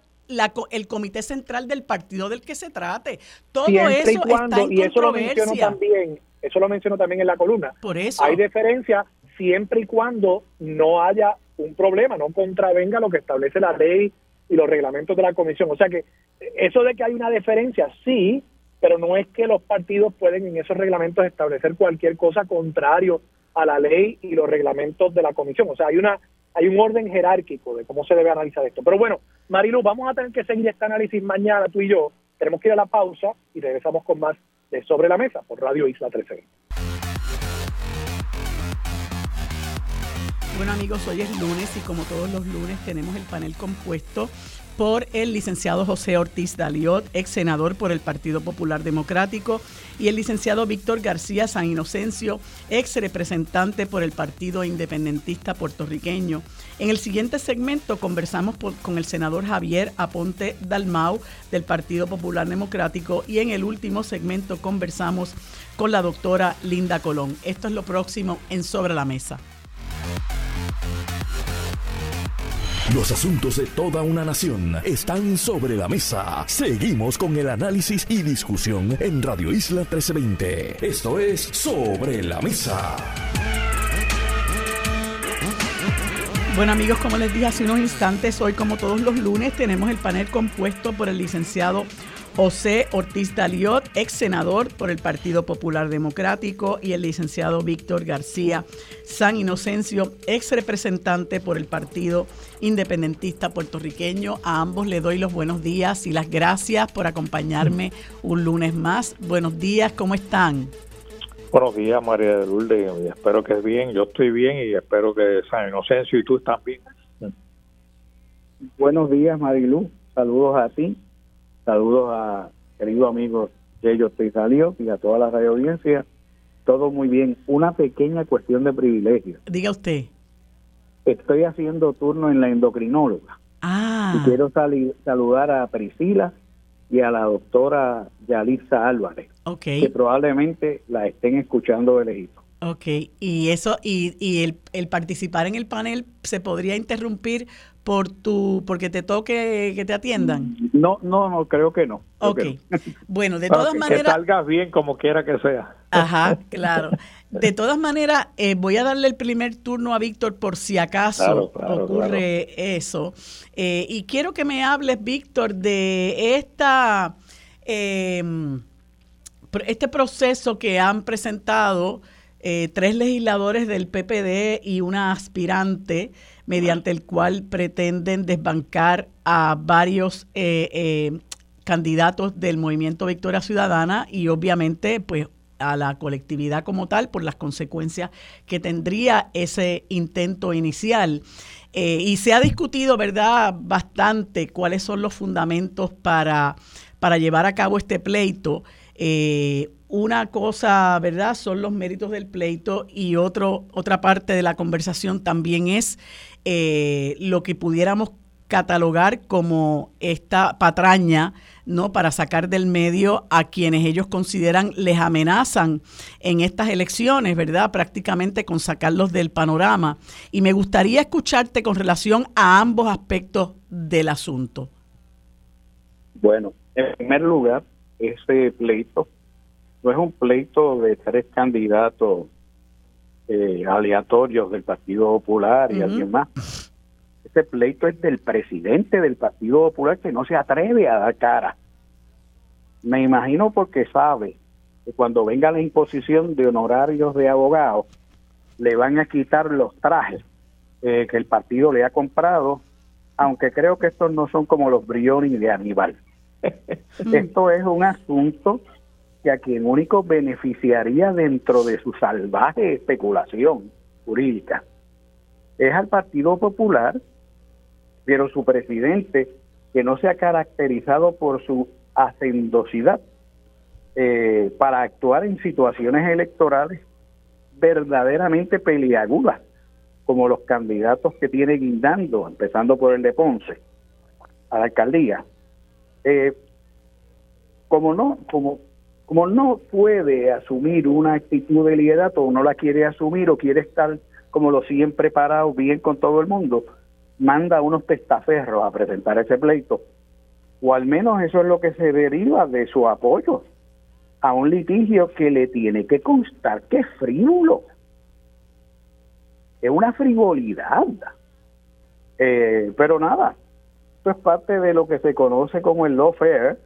el comité central del partido del que se trate. Todo eso está en y eso lo menciono también, eso lo menciono también en la columna. Por eso. Hay diferencia siempre y cuando no haya un problema, no contravenga lo que establece la ley y los reglamentos de la comisión. O sea que eso de que hay una diferencia, sí, pero no es que los partidos pueden en esos reglamentos establecer cualquier cosa contrario a la ley y los reglamentos de la comisión. O sea, hay una hay un orden jerárquico de cómo se debe analizar esto. Pero bueno, Marilu, vamos a tener que seguir este análisis mañana tú y yo. Tenemos que ir a la pausa y regresamos con más de Sobre la Mesa por Radio Isla 13. Bueno amigos, hoy es lunes y como todos los lunes tenemos el panel compuesto por el licenciado José Ortiz Daliot, ex senador por el Partido Popular Democrático, y el licenciado Víctor García San Inocencio, ex representante por el Partido Independentista Puertorriqueño. En el siguiente segmento conversamos con el senador Javier Aponte Dalmau del Partido Popular Democrático y en el último segmento conversamos con la doctora Linda Colón. Esto es lo próximo en Sobre la Mesa. Los asuntos de toda una nación están sobre la mesa. Seguimos con el análisis y discusión en Radio Isla 1320. Esto es Sobre la Mesa. Bueno amigos, como les dije hace unos instantes, hoy como todos los lunes tenemos el panel compuesto por el licenciado José Ortiz Daliot, ex senador por el Partido Popular Democrático, y el licenciado Víctor García San Inocencio, ex representante por el Partido Independentista Puertorriqueño. A ambos le doy los buenos días y las gracias por acompañarme un lunes más. Buenos días, ¿cómo están? Buenos días, María de Lourdes. Espero que es bien. Yo estoy bien y espero que San Inocencio y tú están bien. Buenos días, Marilu. Saludos a ti Saludos a querido amigo Yello salió y a toda la radio audiencia. Todo muy bien. Una pequeña cuestión de privilegio. Diga usted. Estoy haciendo turno en la endocrinóloga. Ah. Y quiero saludar a Priscila y a la doctora Yalisa Álvarez. Okay. Que probablemente la estén escuchando de lejito. Ok, y eso, y, y el, el, participar en el panel se podría interrumpir por tu, porque te toque que te atiendan? No, no, no, creo que no. ok. Bueno, de todas maneras. Que salgas bien como quiera que sea. Ajá, claro. De todas maneras, eh, voy a darle el primer turno a Víctor por si acaso ocurre eso. Eh, y quiero que me hables, Víctor, de esta, em, este proceso que han presentado eh, tres legisladores del PPD y una aspirante mediante el cual pretenden desbancar a varios eh, eh, candidatos del movimiento Victoria Ciudadana y obviamente pues a la colectividad como tal por las consecuencias que tendría ese intento inicial. Eh, y se ha discutido, ¿verdad?, bastante cuáles son los fundamentos para, para llevar a cabo este pleito. Una cosa, ¿verdad?, son los méritos del pleito y otro, otra parte de la conversación también es eh, lo que pudiéramos catalogar como esta patraña, ¿no? Para sacar del medio a quienes ellos consideran les amenazan en estas elecciones, ¿verdad? Prácticamente con sacarlos del panorama. Y me gustaría escucharte con relación a ambos aspectos del asunto. Bueno, en primer lugar, ese pleito no es un pleito de tres candidatos eh, aleatorios del Partido Popular y alguien más. Este pleito es del presidente del Partido Popular que no se atreve a dar cara. Me imagino porque sabe que cuando venga la imposición de honorarios de abogados, le van a quitar los trajes eh, que el partido le ha comprado, aunque creo que estos no son como los Briones de Aníbal. Esto es un asunto que a quien único beneficiaría dentro de su salvaje especulación jurídica es al Partido Popular, pero su presidente, que no se ha caracterizado por su hacendosidad eh, para actuar en situaciones electorales verdaderamente peliagudas, como los candidatos que tiene guindando, empezando por el de Ponce, a la alcaldía. Eh, como no, como, como no puede asumir una actitud de liderato o no la quiere asumir o quiere estar como lo siguen preparados bien con todo el mundo, manda a unos testaferros a presentar ese pleito. O al menos eso es lo que se deriva de su apoyo a un litigio que le tiene que constar que es frívolo. Es una frivolidad. Eh, pero nada, esto es parte de lo que se conoce como el lawfare.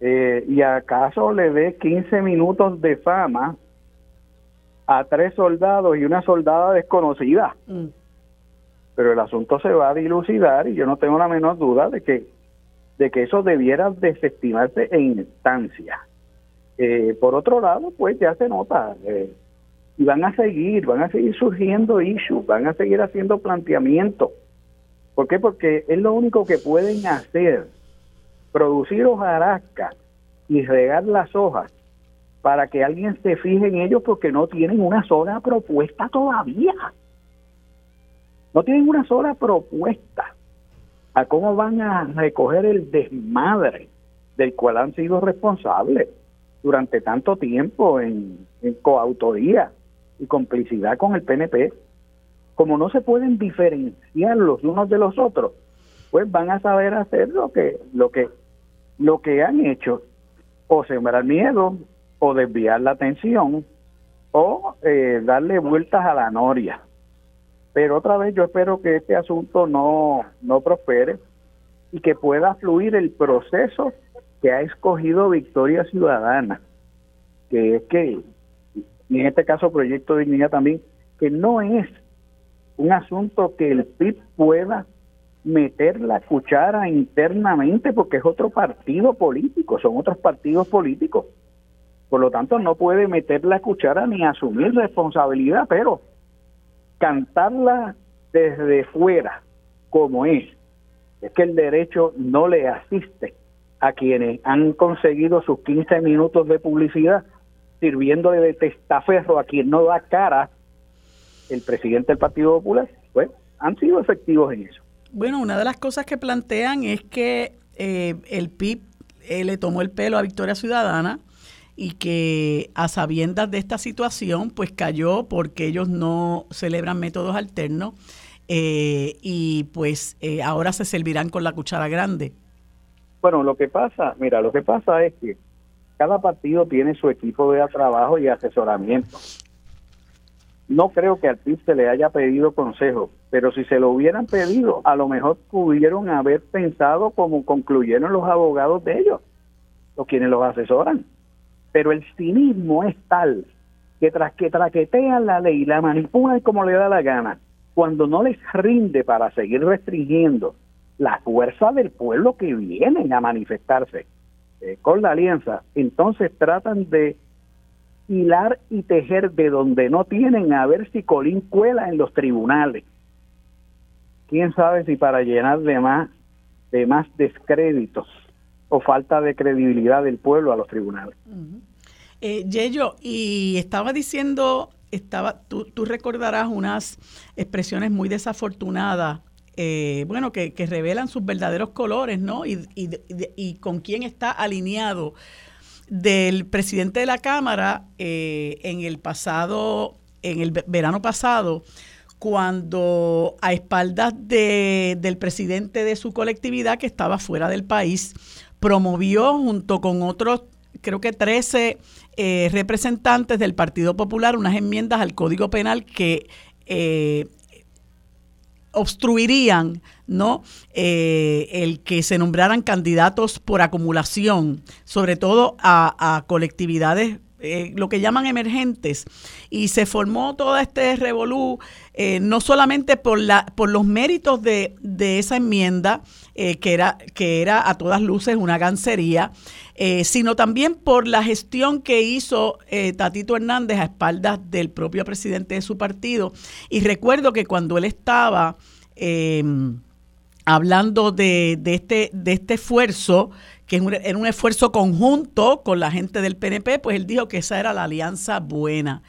Eh, y acaso le dé 15 minutos de fama a tres soldados y una soldada desconocida. Mm. Pero el asunto se va a dilucidar y yo no tengo la menor duda de que de que eso debiera desestimarse en instancia. Eh, por otro lado, pues ya se nota, eh, y van a seguir, van a seguir surgiendo issues, van a seguir haciendo planteamientos. ¿Por qué? Porque es lo único que pueden hacer, producir hojarasca y regar las hojas para que alguien se fije en ellos porque no tienen una sola propuesta todavía. No tienen una sola propuesta a cómo van a recoger el desmadre del cual han sido responsables durante tanto tiempo en, coautoría y complicidad con el PNP, como no se pueden diferenciar los unos de los otros, pues van a saber hacer lo que lo que lo que han hecho o sembrar miedo o desviar la atención o eh, darle vueltas a la noria. Pero otra vez yo espero que este asunto no no prospere y que pueda fluir el proceso que ha escogido Victoria Ciudadana, que es que, y en este caso Proyecto de Dignidad también, que no es un asunto que el PIB pueda meter la cuchara internamente porque es otro partido político, son otros partidos políticos. Por lo tanto, no puede meter la cuchara ni asumir responsabilidad, pero cantarla desde fuera, como es, es que el derecho no le asiste a quienes han conseguido sus 15 minutos de publicidad sirviéndole de testaferro a quien no da cara el presidente del Partido Popular, pues han sido efectivos en eso. Bueno, una de las cosas que plantean es que eh, el PIB eh, le tomó el pelo a Victoria Ciudadana y que a sabiendas de esta situación, pues cayó porque ellos no celebran métodos alternos eh, y pues ahora se servirán con la cuchara grande. Bueno, lo que pasa, mira, lo que pasa es que cada partido tiene su equipo de trabajo y asesoramiento. No creo que al PIB se le haya pedido consejo, pero si se lo hubieran pedido, a lo mejor pudieron haber pensado como concluyeron los abogados de ellos, o quienes los asesoran. Pero el cinismo es tal que tras que traquetean la ley, la manipulan como le da la gana, cuando no les rinde para seguir restringiendo la fuerza del pueblo que vienen a manifestarse eh, con la alianza, entonces tratan de hilar y tejer de donde no tienen a ver si Colín cuela en los tribunales. Quién sabe si para llenar de más de más descréditos o falta de credibilidad del pueblo a los tribunales. Eh, Yello, y estaba diciendo, estaba, tú, tú recordarás unas expresiones muy desafortunadas eh, bueno, que, revelan sus verdaderos colores, ¿no? Y, y, con quién está alineado del presidente de la Cámara eh, en el pasado, en el verano pasado, cuando a espaldas de, del presidente de su colectividad que estaba fuera del país, promovió junto con otros creo que 13 eh, representantes del Partido Popular unas enmiendas al Código Penal que eh, obstruirían no eh, el que se nombraran candidatos por acumulación, sobre todo a, colectividades eh, lo que llaman emergentes. Y se formó todo este revolú eh, no solamente por la por los méritos de, de esa enmienda que era que era a todas luces una gancería sino también por la gestión que hizo Tatito Hernández a espaldas del propio presidente de su partido. Y recuerdo que cuando él estaba eh, hablando de, este, de este esfuerzo, que es un, era un esfuerzo conjunto con la gente del PNP, pues él dijo que esa era la alianza buena.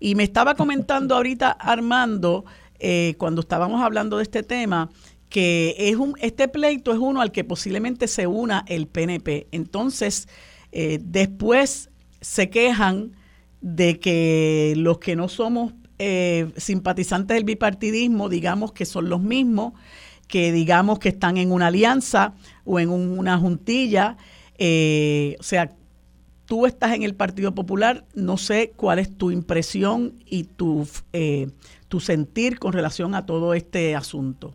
Y me estaba comentando ahorita Armando, eh, cuando estábamos hablando de este tema, que es un, este pleito es uno al que posiblemente se una el PNP. Entonces, eh, después se quejan de que los que no somos eh, simpatizantes del bipartidismo, digamos que son los mismos, que digamos que están en una alianza o en una juntilla. Eh, o sea, tú estás en el Partido Popular, no sé cuál es tu impresión y tu, eh, tu sentir con relación a todo este asunto.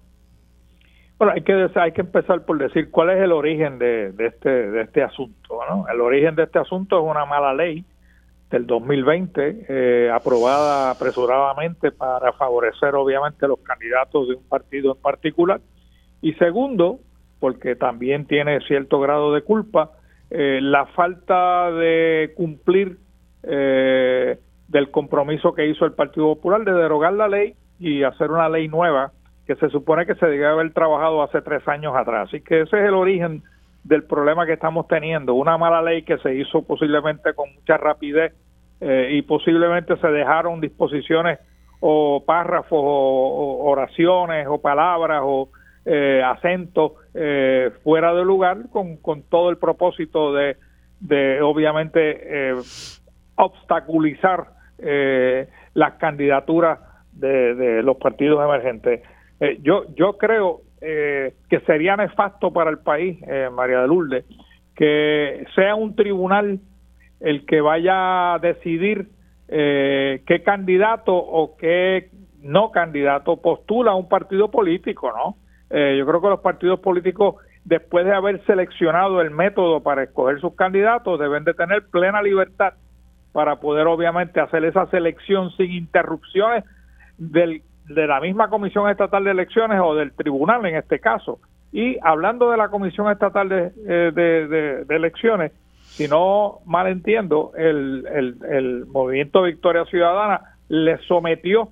Bueno, hay que, hay que empezar por decir cuál es el origen de, de este, de este asunto. ¿no? El origen de este asunto es una mala ley del 2020, eh, aprobada apresuradamente para favorecer obviamente los candidatos de un partido en particular. Y segundo, porque también tiene cierto grado de culpa, eh, la falta de cumplir eh, del compromiso que hizo el Partido Popular de derogar la ley y hacer una ley nueva que se supone que se debe haber trabajado hace tres años atrás. Así que ese es el origen del problema que estamos teniendo. Una mala ley que se hizo posiblemente con mucha rapidez eh, y posiblemente se dejaron disposiciones o párrafos o, oraciones o palabras o eh, acentos eh, fuera de lugar con, con todo el propósito de, de obviamente eh, obstaculizar las candidaturas de, de, los partidos emergentes. yo, yo creo que sería nefasto para el país, María de Lourdes, que sea un tribunal el que vaya a decidir eh, qué candidato o qué no candidato postula un partido político, ¿no? Eh, yo creo que los partidos políticos, después de haber seleccionado el método para escoger sus candidatos, deben de tener plena libertad para poder obviamente hacer esa selección sin interrupciones del, de la misma Comisión Estatal de Elecciones o del tribunal en este caso. Y hablando de la Comisión Estatal de, eh, de Elecciones, si no mal entiendo, el, el, movimiento Victoria Ciudadana le sometió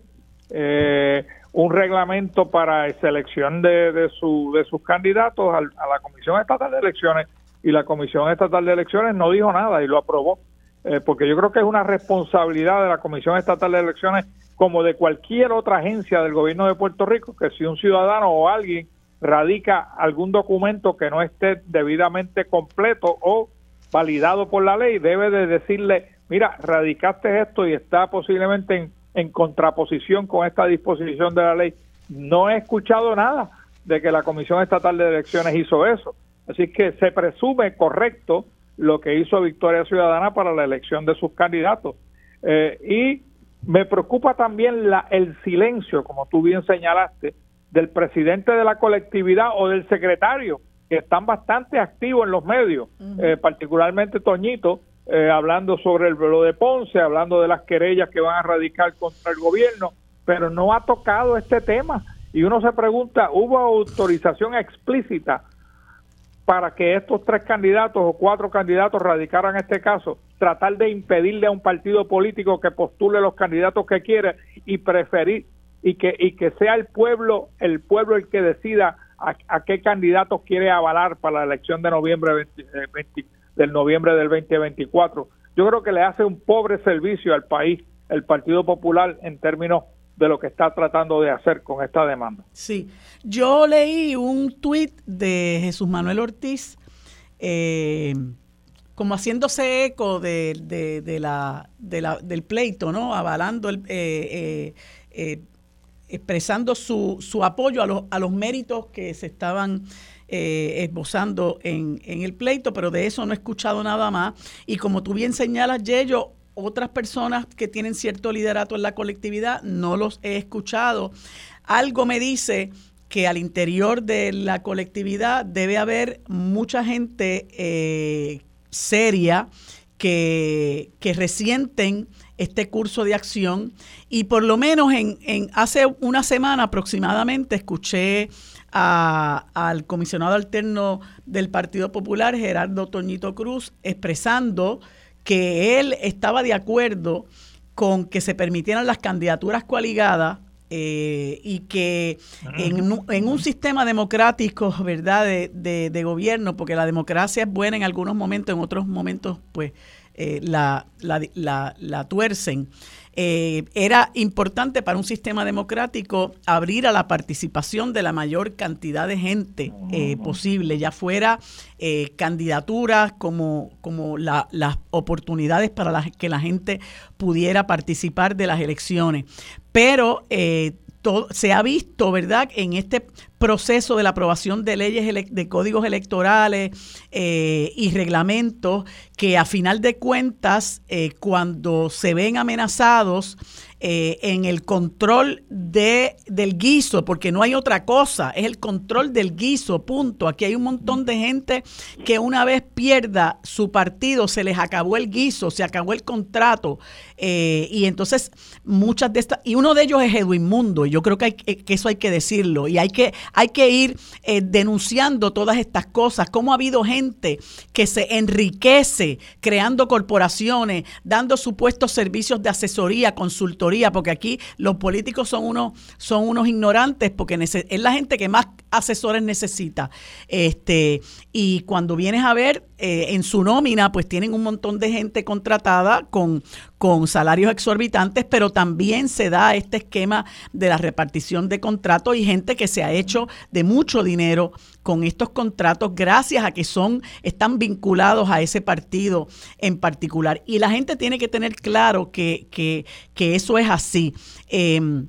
eh, un reglamento para selección de, de, su, de sus candidatos a, la Comisión Estatal de Elecciones y la Comisión Estatal de Elecciones no dijo nada y lo aprobó. Eh, porque yo creo que es una responsabilidad de la Comisión Estatal de Elecciones como de cualquier otra agencia del gobierno de Puerto Rico que si un ciudadano o alguien radica algún documento que no esté debidamente completo o validado por la ley, debe de decirle, mira, radicaste esto y está posiblemente en, contraposición con esta disposición de la ley. No he escuchado nada de que la Comisión Estatal de Elecciones hizo eso. Así que se presume correcto lo que hizo Victoria Ciudadana para la elección de sus candidatos. Eh, y me preocupa también la, el silencio, como tú bien señalaste, del presidente de la colectividad o del secretario que están bastante activos en los medios, eh, particularmente Toñito, eh, hablando sobre el vuelo de Ponce, hablando de las querellas que van a radicar contra el gobierno, pero no ha tocado este tema. Y uno se pregunta, ¿hubo autorización explícita para que estos tres candidatos o cuatro candidatos radicaran este caso? Tratar de impedirle a un partido político que postule los candidatos que quiere y preferir y que, y que sea el pueblo, el pueblo el que decida a, qué candidatos quiere avalar para la elección de noviembre eh, del noviembre del 2024. Yo creo que le hace un pobre servicio al país el Partido Popular en términos de lo que está tratando de hacer con esta demanda. Sí, yo leí un tuit de Jesús Manuel Ortiz eh, como haciéndose eco de, de, la, de la, del pleito, ¿no? Avalando el, eh, expresando su, su apoyo a los, a los méritos que se estaban eh, esbozando en, en, el pleito, pero de eso no he escuchado nada más. Y como tú bien señalas, Yello, otras personas que tienen cierto liderato en la colectividad, no los he escuchado. Algo me dice que al interior de la colectividad debe haber mucha gente eh, seria que, que resienten este curso de acción y por lo menos en, en hace una semana aproximadamente escuché al comisionado alterno del Partido Popular, Gerardo Toñito Cruz, expresando que él estaba de acuerdo con que se permitieran las candidaturas coaligadas eh, y que en, un sistema democrático, ¿verdad?, de, de, gobierno, porque la democracia es buena en algunos momentos, en otros momentos, pues, eh, la, la, la, la tuercen. Eh, era importante para un sistema democrático abrir a la participación de la mayor cantidad de gente eh, posible, ya fuera eh, candidaturas como, como las oportunidades para que la gente pudiera participar de las elecciones. Pero se ha visto, ¿verdad?, en este proceso de la aprobación de leyes, de códigos electorales eh, y reglamentos, que a final de cuentas, eh, cuando se ven amenazados eh, en el control de, del guiso, porque no hay otra cosa, es el control del guiso, punto. Aquí hay un montón de gente que una vez pierda su partido, se les acabó el guiso, se acabó el contrato, y entonces muchas de estas, y uno de ellos es Edwin Mundo, y yo creo que, hay, que eso hay que decirlo, y hay que, hay que ir eh, denunciando todas estas cosas, cómo ha habido gente que se enriquece creando corporaciones, dando supuestos servicios de asesoría, consultoría, porque aquí los políticos son unos, son unos ignorantes, porque es la gente que más asesores necesita. Este, y cuando vienes a ver eh, en su nómina, pues tienen un montón de gente contratada con, con salarios exorbitantes, pero también se da este esquema de la repartición de contratos y gente que se ha hecho de mucho dinero con estos contratos gracias a que son están vinculados a ese partido en particular. Y la gente tiene que tener claro que, que, que eso es así. Em,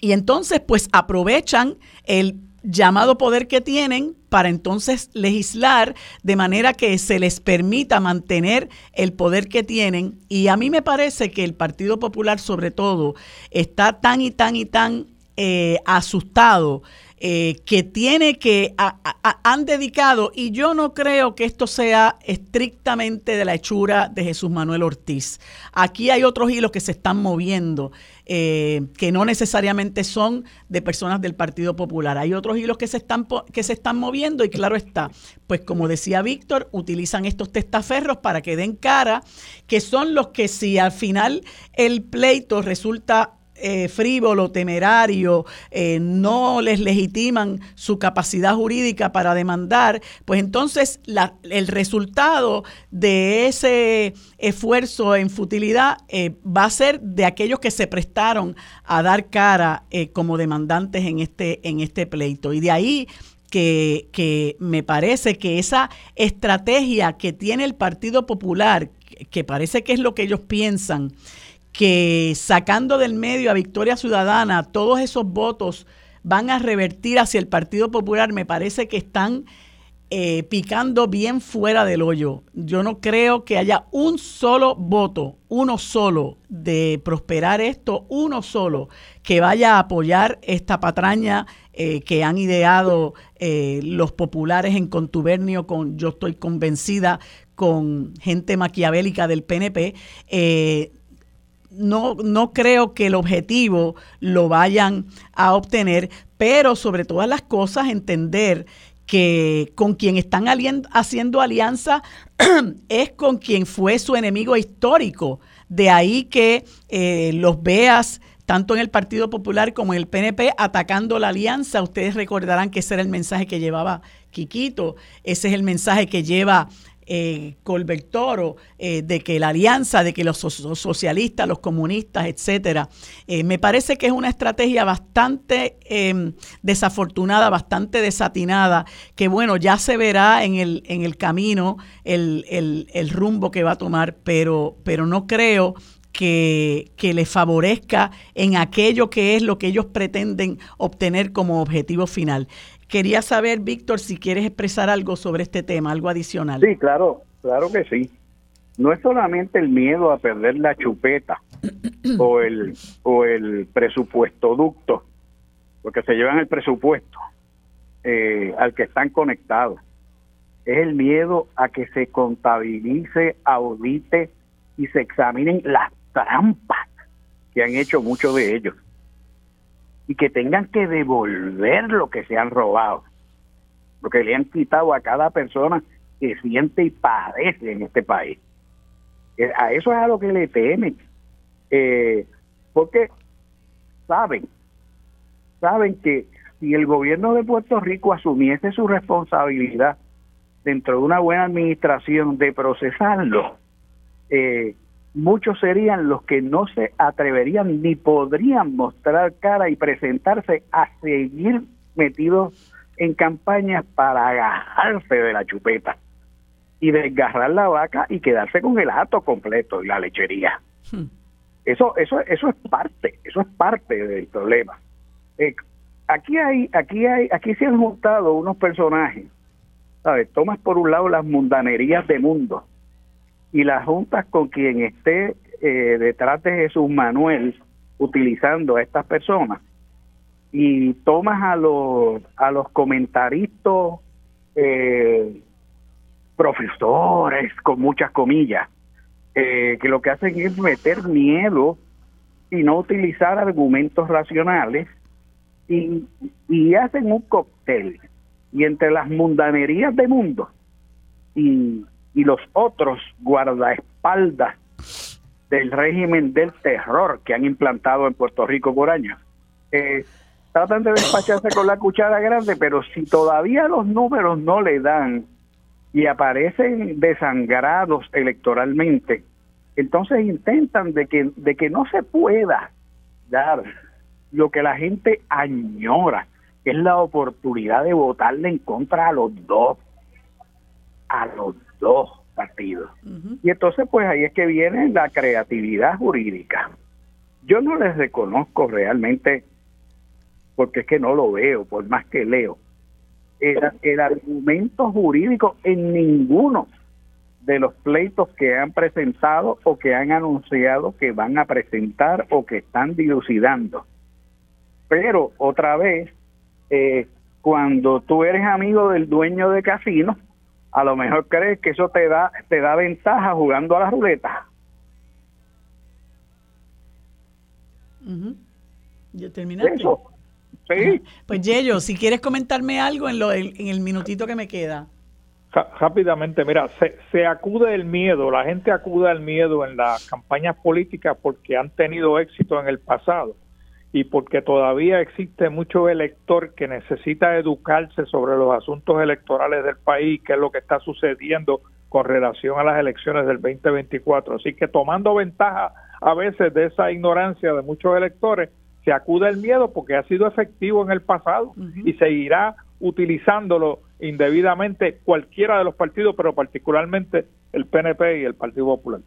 y entonces, pues aprovechan el llamado poder que tienen para entonces legislar de manera que se les permita mantener el poder que tienen. Y a mí me parece que el Partido Popular sobre todo está tan y tan y tan eh, asustado eh, que tiene que, han dedicado, y yo no creo que esto sea estrictamente de la hechura de Jesús Manuel Ortiz. Aquí hay otros hilos que se están moviendo, eh, que no necesariamente son de personas del Partido Popular. Hay otros hilos que se, están, que se están moviendo y claro está, pues como decía Víctor, utilizan estos testaferros para que den cara, que son los que si al final el pleito resulta eh, frívolo, temerario, eh, no les legitiman su capacidad jurídica para demandar, pues entonces el resultado de ese esfuerzo en futilidad eh, va a ser de aquellos que se prestaron a dar cara como demandantes en este, en este pleito. Y de ahí que, me parece que esa estrategia que tiene el Partido Popular, que parece que es lo que ellos piensan, que sacando del medio a Victoria Ciudadana todos esos votos van a revertir hacia el Partido Popular, me parece que están eh, picando bien fuera del hoyo. Yo no creo que haya un solo voto, uno solo, de prosperar esto, uno solo, que vaya a apoyar esta patraña eh, que han ideado eh, los populares en contubernio con, yo estoy convencida, con gente maquiavélica del PNP no, no creo que el objetivo lo vayan a obtener, pero sobre todas las cosas entender que con quien están haciendo alianza es con quien fue su enemigo histórico. De ahí que eh, los veas tanto en el Partido Popular como en el PNP atacando la alianza. Ustedes recordarán que ese era el mensaje que llevaba Quiquito, ese es el mensaje que lleva eh, Colbertoro, eh, de que la alianza, de que los socialistas, los comunistas, etcétera, eh, me parece que es una estrategia bastante em, desafortunada, bastante desatinada, que bueno, ya se verá en el, en el camino el, el, el rumbo que va a tomar, pero, pero no creo que, que les favorezca en aquello que es lo que ellos pretenden obtener como objetivo final. Quería saber, Víctor, si quieres expresar algo sobre este tema, algo adicional. Sí, claro, claro que sí. No es solamente el miedo a perder la chupeta o el, o el presupuesto ducto, porque se llevan el presupuesto eh, al que están conectados. Es el miedo a que se contabilice, audite y se examinen las trampas que han hecho muchos de ellos y que tengan que devolver lo que se han robado, lo que le han quitado a cada persona que siente y padece en este país. Eh, a eso es a lo que le temen, eh, porque saben, saben que si el gobierno de Puerto Rico asumiese su responsabilidad dentro de una buena administración de procesarlo, eh, muchos serían los que no se atreverían ni podrían mostrar cara y presentarse a seguir metidos en campañas para agarrarse de la chupeta y desgarrar la vaca y quedarse con el hato completo y la lechería. Hmm. Eso, eso, eso es parte, eso es parte del problema. Eh, aquí hay, aquí hay, aquí se han juntado unos personajes, ¿sabes? Tomas por un lado las mundanerías de mundo, y las juntas con quien esté eh, detrás de Jesús Manuel utilizando a estas personas. Y tomas a los a los comentaristas eh, profesores con muchas comillas eh, que lo que hacen es meter miedo y no utilizar argumentos racionales y, y hacen un cóctel y entre las mundanerías de mundo y y los otros guardaespaldas del régimen del terror que han implantado en Puerto Rico por años. Eh, tratan de despacharse con la cuchara grande, pero si todavía los números no le dan y aparecen desangrados electoralmente, entonces intentan de que, de que no se pueda dar lo que la gente añora, es la oportunidad de votarle en contra a los dos, a los dos partidos. Y entonces, pues ahí es que viene la creatividad jurídica. Yo no les reconozco realmente, porque es que no lo veo, por más que leo, el, el argumento jurídico en ninguno de los pleitos que han presentado o que han anunciado que van a presentar o que están dilucidando. Pero otra vez, eh, cuando tú eres amigo del dueño de casino, a lo mejor crees que eso te da te da ventaja jugando a la ruleta. ¿Ya terminaste? Eso. Sí. Pues Yello, si quieres comentarme algo en, lo, en, el minutito que me queda. Rápidamente, mira, se, se acude el miedo, la gente acude al miedo en las campañas políticas porque han tenido éxito en el pasado y porque todavía existe mucho elector que necesita educarse sobre los asuntos electorales del país, qué es lo que está sucediendo con relación a las elecciones del 2024. Así que tomando ventaja a veces de esa ignorancia de muchos electores, se acude el miedo porque ha sido efectivo en el pasado y seguirá utilizándolo indebidamente cualquiera de los partidos, pero particularmente el PNP y el Partido Popular.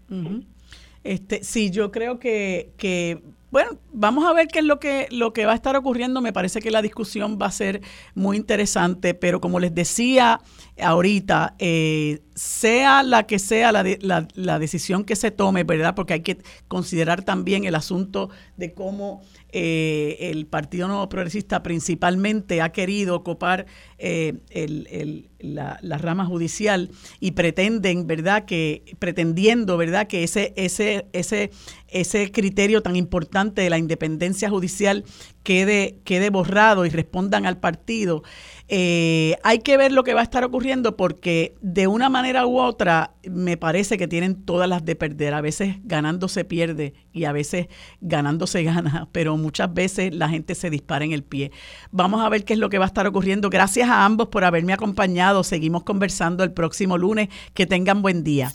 Este, sí, yo creo que, que bueno, vamos a ver qué es lo que, lo que va a estar ocurriendo. Me parece que la discusión va a ser muy interesante, pero como les decía ahorita, eh, sea la que sea la, la, la, decisión que se tome, ¿verdad? Porque hay que considerar también el asunto de cómo eh, el Partido Nuevo Progresista principalmente ha querido ocupar eh, el, la, la, rama judicial y pretenden, ¿verdad? Que pretendiendo, ¿verdad? Que ese, ese, ese, ese criterio tan importante de la independencia judicial quede, quede borrado y respondan al partido. Eh, hay que ver lo que va a estar ocurriendo porque de una manera u otra me parece que tienen todas las de perder. A veces ganando se pierde y a veces ganando se gana, pero muchas veces la gente se dispara en el pie. Vamos a ver qué es lo que va a estar ocurriendo. Gracias a ambos por haberme acompañado. Seguimos conversando el próximo lunes. Que tengan buen día.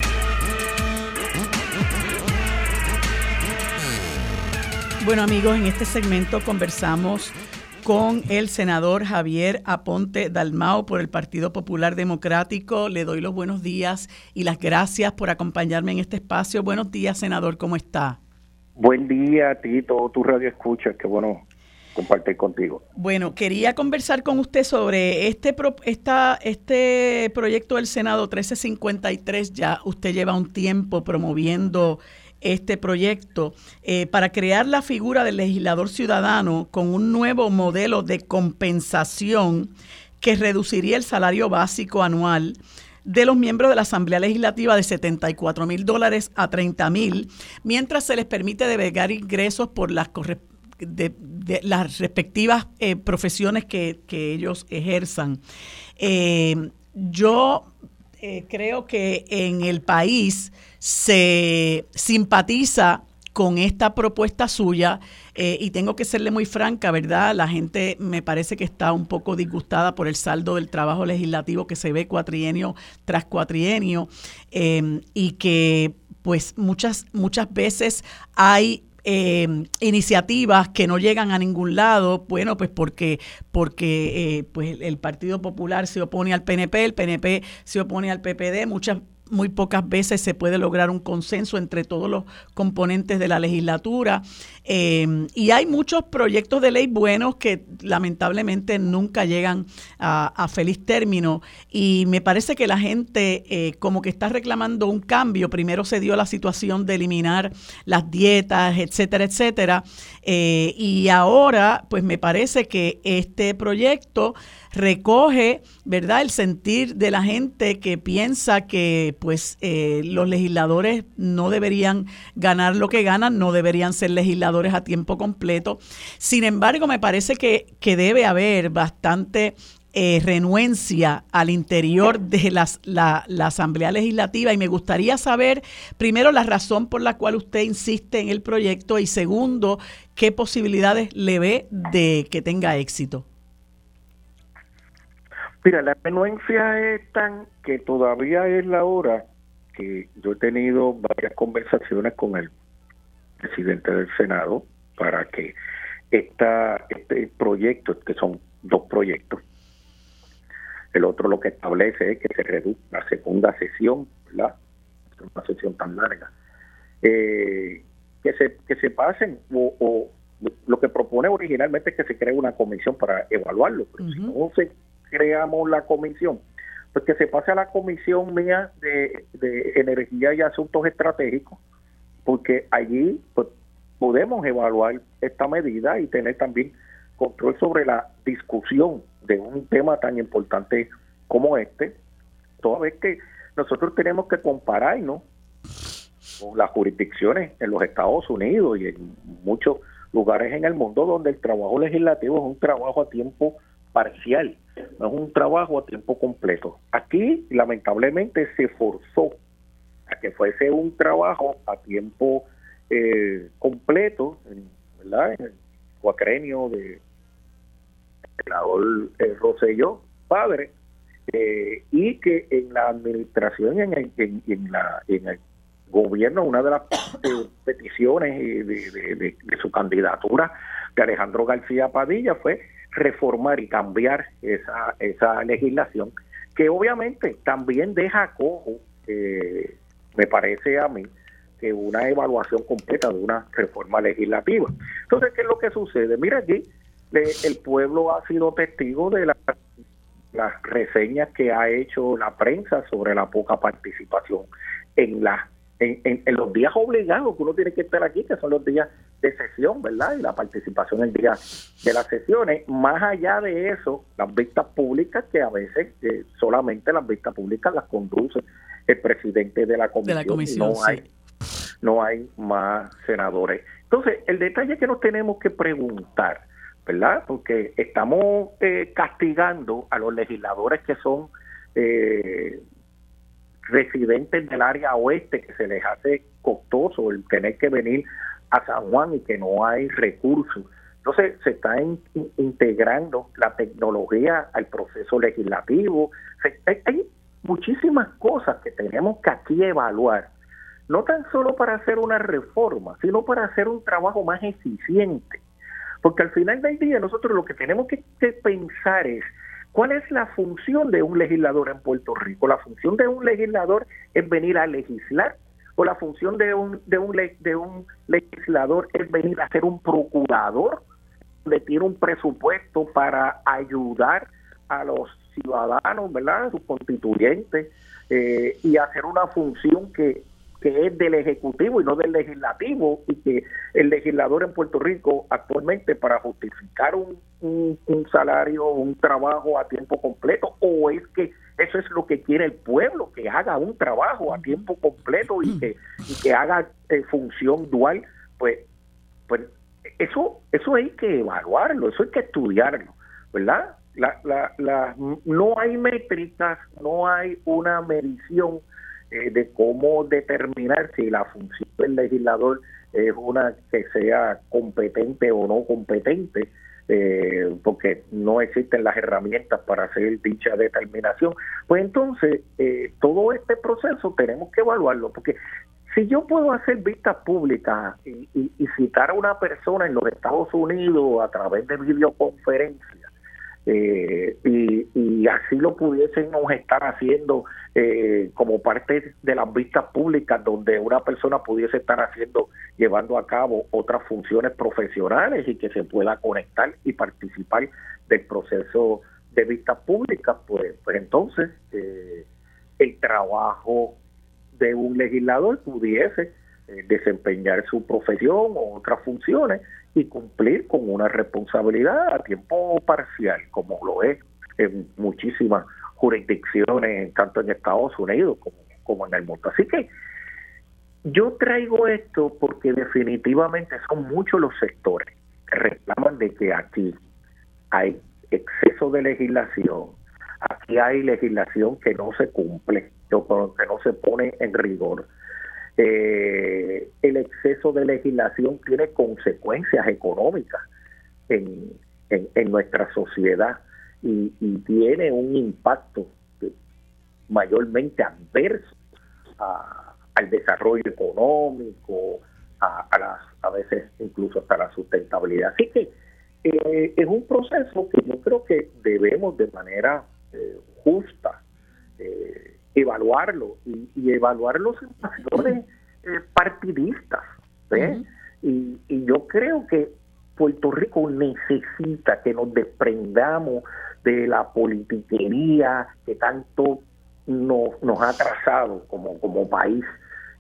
Bueno amigos, en este segmento conversamos con el senador Javier Aponte Dalmao por el Partido Popular Democrático. Le doy los buenos días y las gracias por acompañarme en este espacio. Buenos días, senador, ¿cómo está? Buen día a ti, todo tu radio escucha, qué bueno compartir contigo. Bueno, quería conversar con usted sobre este esta, este proyecto del Senado 1353. Ya usted lleva un tiempo promoviendo este proyecto eh, para crear la figura del legislador ciudadano con un nuevo modelo de compensación que reduciría el salario básico anual de los miembros de la Asamblea Legislativa de 74 mil dólares a 30 mil, mientras se les permite devegar ingresos por las, de, las respectivas eh, profesiones que, ellos ejerzan. Eh, yo eh, creo que en el país se simpatiza con esta propuesta suya eh, y tengo que serle muy franca, ¿verdad? La gente me parece que está un poco disgustada por el saldo del trabajo legislativo que se ve cuatrienio tras cuatrienio em, y que pues muchas, muchas veces hay em, iniciativas que no llegan a ningún lado, bueno, pues porque, porque eh, pues el Partido Popular se opone al PNP, el PNP se opone al PPD, muchas muy pocas veces se puede lograr un consenso entre todos los componentes de la legislatura. Eh, y hay muchos proyectos de ley buenos que lamentablemente nunca llegan a, feliz término. Y me parece que la gente eh, como que está reclamando un cambio. Primero se dio la situación de eliminar las dietas, etcétera, etcétera. Eh, y ahora, pues me parece que este proyecto recoge, ¿verdad?, el sentir de la gente que piensa que pues eh, los legisladores no deberían ganar lo que ganan, no deberían ser legisladores a tiempo completo. Sin embargo, me parece que, que debe haber bastante eh, renuencia al interior de la, la, Asamblea Legislativa y me gustaría saber, primero, la razón por la cual usted insiste en el proyecto y segundo, qué posibilidades le ve de que tenga éxito. Mira, la renuencia es tan que todavía es la hora que yo he tenido varias conversaciones con el presidente del Senado para que esta, este proyecto, que son dos proyectos, el otro lo que establece es que se reduzca la segunda sesión, ¿verdad? Una sesión tan larga. Eh, que se que se pasen o, o, lo que propone originalmente es que se cree una comisión para evaluarlo, pero si no se creamos la comisión, pues que se pase a la comisión mía de, energía y asuntos estratégicos, porque allí pues, podemos evaluar esta medida y tener también control sobre la discusión de un tema tan importante como este, toda vez que nosotros tenemos que compararnos con las jurisdicciones en los Estados Unidos y en muchos lugares en el mundo donde el trabajo legislativo es un trabajo a tiempo parcial, no es un trabajo a tiempo completo. Aquí, lamentablemente, se forzó que fuese un trabajo a tiempo eh, completo, ¿verdad? En el cuacrenio de senador eh, Rosselló, padre, eh, y que en la administración en el, en, en el gobierno, una de las peticiones de, de, su candidatura de Alejandro García Padilla fue reformar y cambiar esa, esa legislación, que obviamente también deja cojo, eh, me parece a mí, que una evaluación completa de una reforma legislativa. Entonces, ¿qué es lo que sucede? Mira aquí, el pueblo ha sido testigo de la, las reseñas que ha hecho la prensa sobre la poca participación en la en, en, los días obligados que uno tiene que estar aquí, que son los días de sesión, ¿verdad? Y la participación en el día de las sesiones. Más allá de eso, las vistas públicas, que a veces eh, solamente las vistas públicas las conduce el presidente de la comisión. no, hay, no hay más senadores. Entonces, el detalle que nos tenemos que preguntar, ¿verdad? Porque estamos eh, castigando a los legisladores que son eh, residentes del área oeste que se les hace costoso el tener que venir a San Juan y que no hay recursos. Entonces se está integrando la tecnología al proceso legislativo. hay, muchísimas cosas que tenemos que aquí evaluar, no tan solo para hacer una reforma, sino para hacer un trabajo más eficiente. Porque al final del día nosotros lo que tenemos que pensar es ¿Cuál es la función de un legislador en Puerto Rico? La función de un legislador es venir a legislar o la función de un, de un, de un legislador es venir a ser un procurador, le tiene un presupuesto para ayudar a los ciudadanos, ¿verdad? Sus constituyentes, eh, y hacer una función que, que es del Ejecutivo y no del Legislativo, y que el legislador en Puerto Rico actualmente para justificar un, un, salario, un trabajo a tiempo completo, o es que eso es lo que quiere el pueblo, que haga un trabajo a tiempo completo y que, y que haga eh, función dual, pues, pues eso, eso hay que evaluarlo, eso hay que estudiarlo, ¿verdad? La, la, la, no hay métricas, no hay una medición eh, de cómo determinar si la función del legislador es una que sea competente o no competente, eh, porque no existen las herramientas para hacer dicha determinación. Pues entonces, eh, todo este proceso tenemos que evaluarlo, porque si yo puedo hacer vistas públicas y, y, citar a una persona en los Estados Unidos a través de videoconferencia, eh, y, así lo pudiésemos estar haciendo eh, como parte de las vistas públicas donde una persona pudiese estar haciendo llevando a cabo otras funciones profesionales y que se pueda conectar y participar del proceso de vistas públicas pues pues entonces eh, el trabajo de un legislador pudiese eh, desempeñar su profesión o otras funciones y cumplir con una responsabilidad a tiempo parcial, como lo es en muchísimas jurisdicciones, tanto en Estados Unidos como, como en el mundo. Así que yo traigo esto porque definitivamente son muchos los sectores que reclaman de que aquí hay exceso de legislación, aquí hay legislación que no se cumple, que no se pone en rigor eh, el exceso de legislación tiene consecuencias económicas en, en, nuestra sociedad y, tiene un impacto mayormente adverso al desarrollo económico, a, las, a veces incluso hasta la sustentabilidad. Así que eh, es un proceso que yo creo que debemos de manera eh, justa eh, evaluarlo y, y evaluarlo en factores eh, partidistas. y, y yo creo que Puerto Rico necesita que nos desprendamos de la politiquería que tanto nos, nos ha trazado como, como país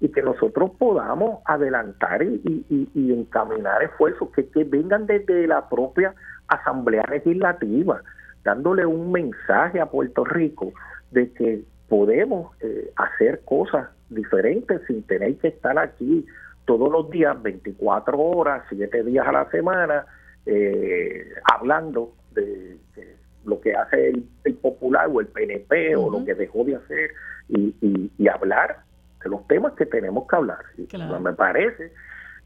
y que nosotros podamos adelantar y, y, y encaminar esfuerzos que, que vengan desde la propia Asamblea Legislativa, dándole un mensaje a Puerto Rico de que podemos eh, hacer cosas diferentes sin tener que estar aquí todos los días, 24 horas, 7 días a la semana, eh, hablando de, lo que hace el, Popular o el PNP o lo que dejó de hacer y, y, hablar de los temas que tenemos que hablar. Me parece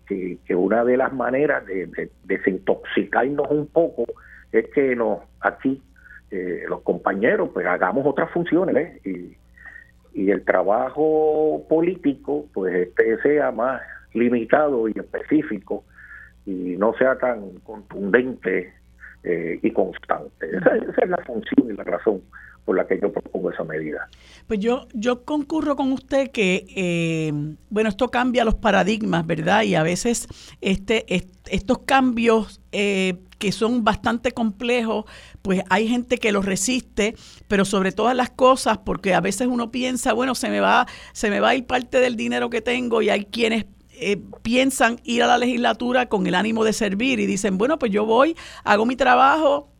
que, que, una de las maneras de, desintoxicarnos un poco es que nos aquí eh, los compañeros pues hagamos otras funciones ¿eh? y, y el trabajo político pues este sea más limitado y específico y no sea tan contundente eh, y constante. Esa, es la función y la razón por la que yo propongo esa medida. Pues yo, yo concurro con usted que, eh, bueno, esto cambia los paradigmas, ¿verdad? Y a veces este, estos cambios eh, que son bastante complejos, pues hay gente que los resiste, pero sobre todas las cosas, porque a veces uno piensa, bueno, se me va, se me va a ir parte del dinero que tengo y hay quienes eh, piensan ir a la legislatura con el ánimo de servir y dicen, bueno, pues yo voy, hago mi trabajo,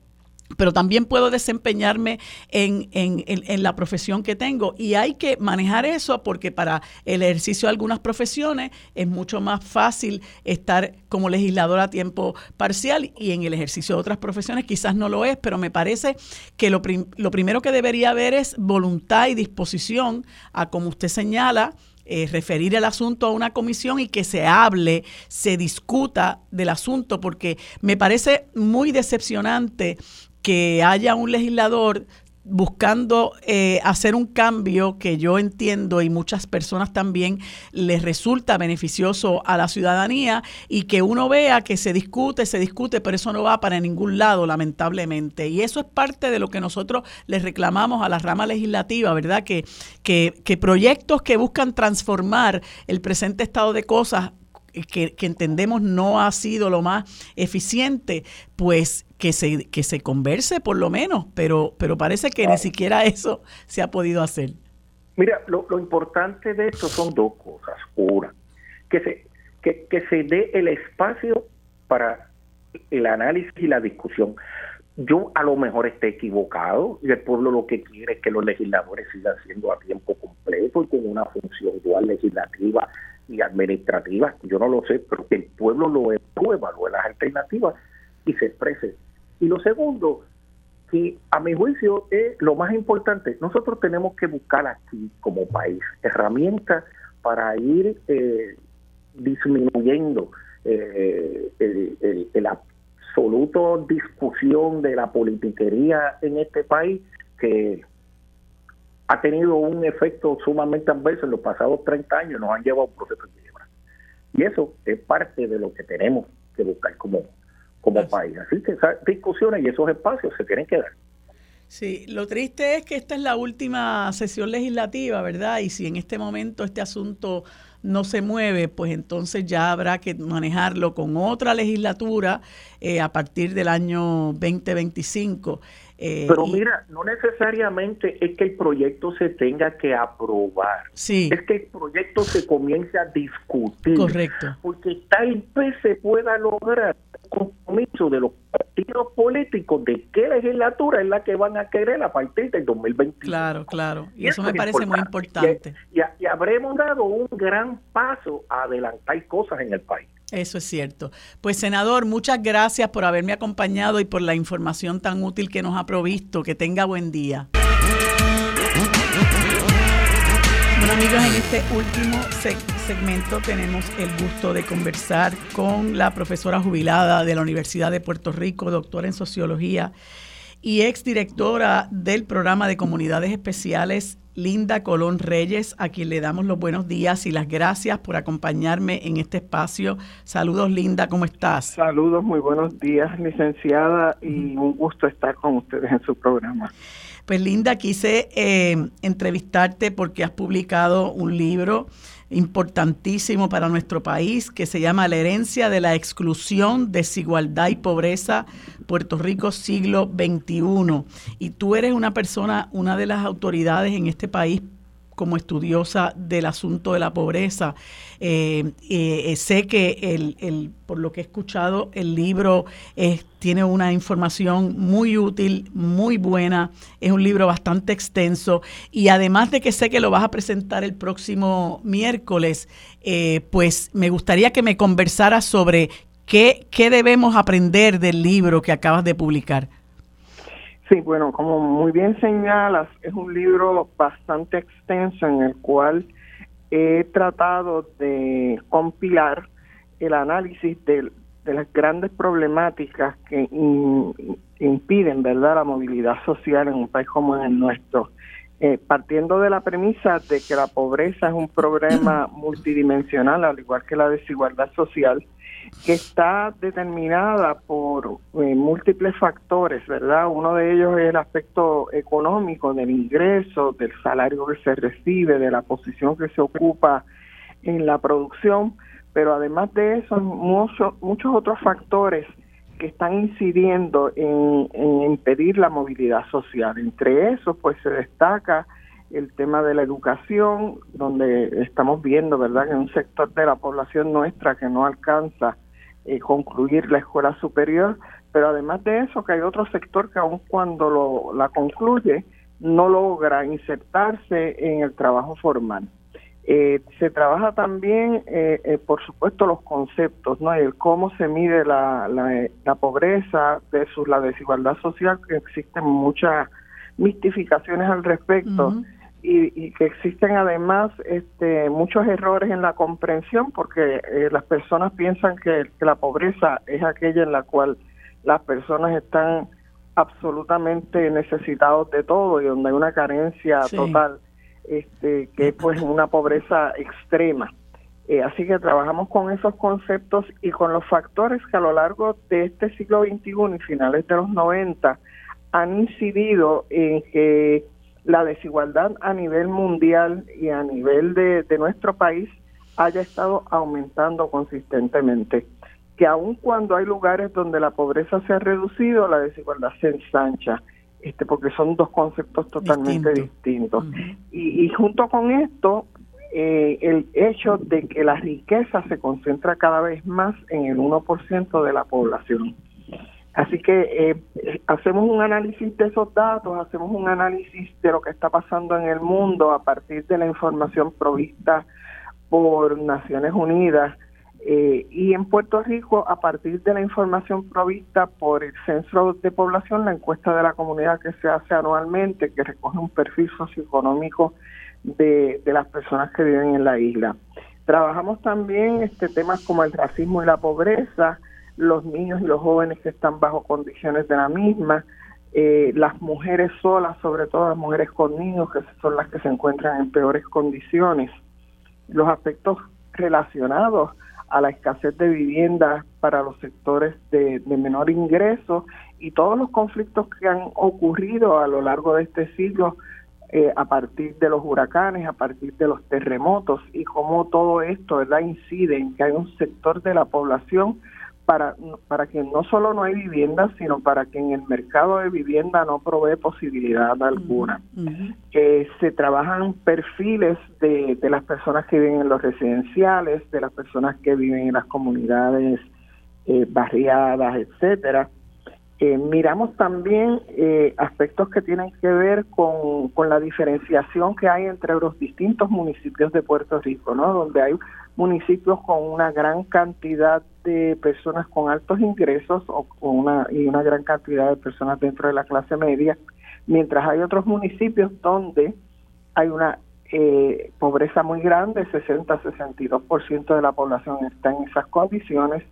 pero también puedo desempeñarme en, en, en, la profesión que tengo. Y hay que manejar eso porque para el ejercicio de algunas profesiones es mucho más fácil estar como legislador a tiempo parcial y en el ejercicio de otras profesiones quizás no lo es, pero me parece que lo, lo primero que debería haber es voluntad y disposición a, como usted señala, eh, referir el asunto a una comisión y que se hable, se discuta del asunto, porque me parece muy decepcionante que haya un legislador buscando eh, hacer un cambio que yo entiendo y muchas personas también les resulta beneficioso a la ciudadanía y que uno vea que se discute, se discute, pero eso no va para ningún lado, lamentablemente. Y eso es parte de lo que nosotros les reclamamos a la rama legislativa, ¿verdad? Que, que, que proyectos que buscan transformar el presente estado de cosas que, entendemos no ha sido lo más eficiente, pues que se, que se converse por lo menos, pero, pero parece que ni siquiera eso se ha podido hacer. Mira, lo, importante de esto son dos cosas. Una, que se, que, que se dé el espacio para el análisis y la discusión. Yo a lo mejor esté equivocado y el pueblo lo que quiere es que los legisladores sigan siendo a tiempo completo y con una función dual legislativa y administrativas, yo no lo sé, pero que el pueblo lo evalúe, en las alternativas y se exprese. Y lo segundo, que a mi juicio es lo más importante, nosotros tenemos que buscar aquí como país herramientas para ir eh, disminuyendo eh, el, absoluto discusión de la politiquería en este país que ha tenido un efecto sumamente adverso en los pasados 30 años, nos han llevado a un proceso de quiebra. Y eso es parte de lo que tenemos que buscar como, como país. Así que esas discusiones y esos espacios se tienen que dar. Sí, lo triste es que esta es la última sesión legislativa, ¿verdad? Y si en este momento este asunto no se mueve, pues entonces ya habrá que manejarlo con otra legislatura eh, a partir del año 2025. Eh, Pero mira, no necesariamente es que el proyecto se tenga que aprobar. Sí. Es que el proyecto se comience a discutir. Correcto. Porque tal vez se pueda lograr compromiso de los partidos políticos de qué legislatura es la que van a querer a partir del 2021. Claro, claro. Y, eso, me parece muy importante. y habremos dado un gran paso a adelantar cosas en el país. Eso es cierto. Pues senador, muchas gracias por haberme acompañado y por la información tan útil que nos ha provisto. Que tenga buen día. Bueno amigos, en este último segmento tenemos el gusto de conversar con la profesora jubilada de la Universidad de Puerto Rico, doctora en sociología y exdirectora del programa de comunidades especiales Linda Colón Reyes, a quien le damos los buenos días y las gracias por acompañarme en este espacio. Saludos, Linda, ¿cómo estás? Saludos, muy buenos días, licenciada, y un gusto estar con ustedes en su programa. Pues, Linda, quise eh, entrevistarte porque has publicado un libro importantísimo para nuestro país que se llama La herencia de la exclusión, desigualdad y pobreza, Puerto Rico siglo XXI. Y tú eres una persona, una de las autoridades en este país como estudiosa del asunto de la pobreza. Eh, eh, sé que el, el, por lo que he escuchado, el libro tiene una información muy útil, muy buena, es un libro bastante extenso y además de que sé que lo vas a presentar el próximo miércoles, eh, pues me gustaría que me conversaras sobre qué, qué debemos aprender del libro que acabas de publicar. Sí, bueno, como muy bien señalas, es un libro bastante extenso en el cual he tratado de compilar el análisis de, las grandes problemáticas que impiden, ¿verdad?, la movilidad social en un país como el nuestro. Eh, partiendo de la premisa de que la pobreza es un problema multidimensional, al igual que la desigualdad social, que está determinada por eh, múltiples factores, ¿verdad? Uno de ellos es el aspecto económico del ingreso, del salario que se recibe, de la posición que se ocupa en la producción, pero además de eso, muchos, muchos otros factores que están incidiendo en, en impedir la movilidad social. Entre esos, pues se destaca el tema de la educación, donde estamos viendo, ¿verdad?, que un sector de la población nuestra que no alcanza eh, concluir la escuela superior, pero además de eso, que hay otro sector que aun cuando lo, la concluye, no logra insertarse en el trabajo formal. Eh, se trabaja también, eh, por supuesto, los conceptos, ¿no? El cómo se mide la, la, pobreza versus la desigualdad social, que existen muchas mistificaciones al respecto y, que existen además este, muchos errores en la comprensión porque eh, las personas piensan que, la pobreza es aquella en la cual las personas están absolutamente necesitados de todo y donde hay una carencia total, este, que es pues una pobreza extrema. Eh, así que trabajamos con esos conceptos y con los factores que a lo largo de este siglo XXI y finales de los 90 han incidido en que la desigualdad a nivel mundial y a nivel de, nuestro país haya estado aumentando consistentemente. Que aun cuando hay lugares donde la pobreza se ha reducido, la desigualdad se ensancha, este, porque son dos conceptos totalmente distintos. y, y, junto con esto, eh, el hecho de que la riqueza se concentra cada vez más en el 1% de la población. Así que eh, hacemos un análisis de esos datos, hacemos un análisis de lo que está pasando en el mundo a partir de la información provista por Naciones Unidas eh, y en Puerto Rico a partir de la información provista por el Censo de Población, la encuesta de la comunidad que se hace anualmente, que recoge un perfil socioeconómico de, de las personas que viven en la isla. Trabajamos también este temas como el racismo y la pobreza, los niños y los jóvenes que están bajo condiciones de la misma, eh, las mujeres solas, sobre todo las mujeres con niños, que son las que se encuentran en peores condiciones, los aspectos relacionados a la escasez de viviendas para los sectores de, menor ingreso y todos los conflictos que han ocurrido a lo largo de este siglo eh, a partir de los huracanes, a partir de los terremotos y cómo todo esto ¿verdad? incide en que hay un sector de la población para, para que no solo no hay vivienda, sino para que en el mercado de vivienda no provee posibilidad alguna. que se trabajan perfiles de, de las personas que viven en los residenciales, de las personas que viven en las comunidades eh, barriadas, etcétera. Eh, miramos también eh, aspectos que tienen que ver con, con la diferenciación que hay entre los distintos municipios de Puerto Rico, ¿no? Donde hay municipios con una gran cantidad de personas con altos ingresos o con una, y una gran cantidad de personas dentro de la clase media, mientras hay otros municipios donde hay una eh, pobreza muy grande, 60-62% de la población está en esas condiciones,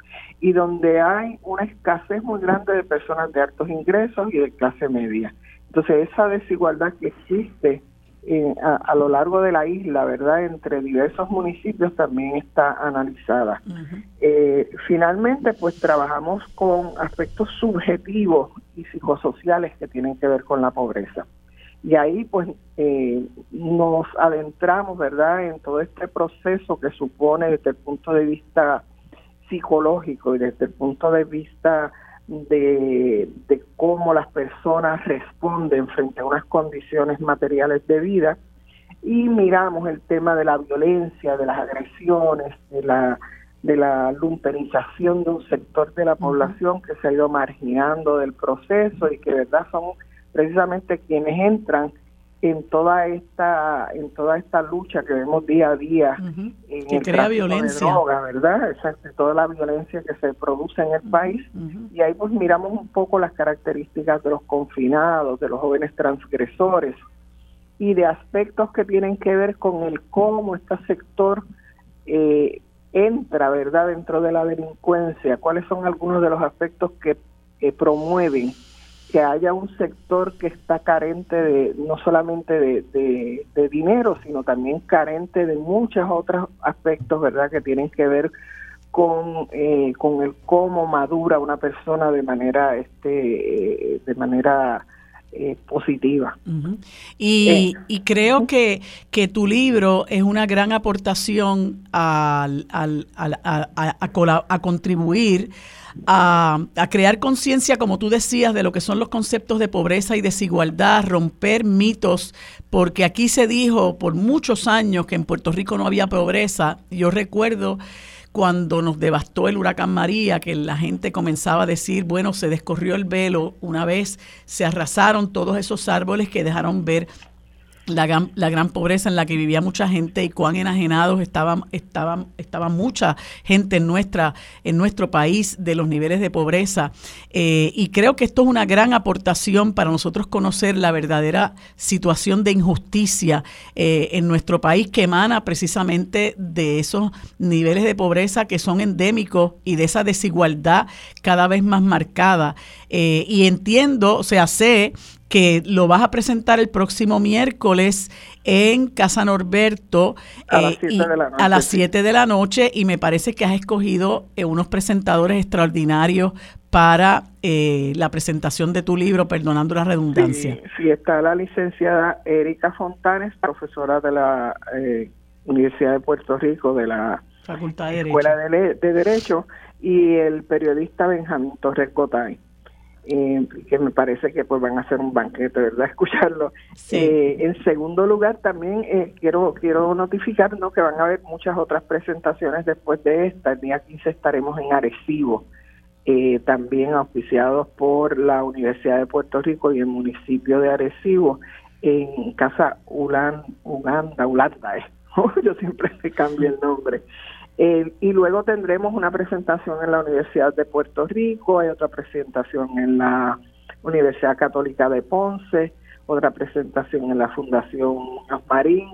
y donde hay una escasez muy grande de personas de altos ingresos y de clase media. Entonces, esa desigualdad que existe eh, a, lo largo de la isla, ¿verdad? Entre diversos municipios también está analizada. Eh, finalmente, pues trabajamos con aspectos subjetivos y psicosociales que tienen que ver con la pobreza. Y ahí, pues, eh, nos adentramos, ¿verdad?, en todo este proceso que supone desde el punto de vista psicológico y desde el punto de vista de, cómo las personas responden frente a unas condiciones materiales de vida. Y miramos el tema de la violencia, de las agresiones, de la de la lumperización de un sector de la población que se ha ido marginando del proceso y que verdad son precisamente quienes entran en toda esta en toda esta lucha que vemos día a día en que crea violencia. droga, verdad exacto toda la violencia que se produce en el país. y ahí pues miramos un poco las características de los confinados de los jóvenes transgresores y de aspectos que tienen que ver con el cómo este sector eh, entra verdad dentro de la delincuencia. Cuáles son algunos de los aspectos que promueven que haya un sector que está carente de no solamente de, de, dinero, sino también carente de muchos otros aspectos, ¿verdad?, que tienen que ver con, eh, con el cómo madura una persona de manera, este, de manera eh, positiva. y, eh, y, creo que, que tu libro es una gran aportación al, al, a, a, a contribuir a, crear conciencia, como tú decías, de lo que son los conceptos de pobreza y desigualdad, romper mitos, porque aquí se dijo por muchos años que en Puerto Rico no había pobreza. Yo recuerdo cuando nos devastó el huracán María, que la gente comenzaba a decir, bueno, se descorrió el velo, una vez se arrasaron todos esos árboles que dejaron ver la gran, la gran pobreza en la que vivía mucha gente y cuán enajenados estaban, estaban, estaba mucha gente en, nuestra, en nuestro país de los niveles de pobreza. Eh, y creo que esto es una gran aportación para nosotros conocer la verdadera situación de injusticia eh, en nuestro país que emana precisamente de esos niveles de pobreza que son endémicos y de esa desigualdad cada vez más marcada. Eh, y entiendo, o sea, sé que lo vas a presentar el próximo miércoles en Casa Norberto a las 7 eh, de, la noche, a las 7 de la noche y me parece que has escogido eh, unos presentadores extraordinarios para eh, la presentación de tu libro, perdonando la redundancia. Sí, está la licenciada Erika Fontanes, profesora de la Universidad de Puerto Rico, de la Facultad de Escuela de, de Derecho, y el periodista Benjamín Torres Gotay eh, que me parece que pues van a ser un banquete, ¿verdad? Escucharlo. Eh, en segundo lugar, también eh, quiero quiero notificar ¿no? que van a haber muchas otras presentaciones después de esta. El día 15 estaremos en Arecibo, eh, también auspiciados por la Universidad de Puerto Rico y el municipio de Arecibo, en Casa Ulan, Uganda, Ulanda, yo siempre le cambio el nombre. Eh, y luego tendremos una presentación en la Universidad de Puerto Rico, hay otra presentación en la Universidad Católica de Ponce, otra presentación en la Fundación Marín.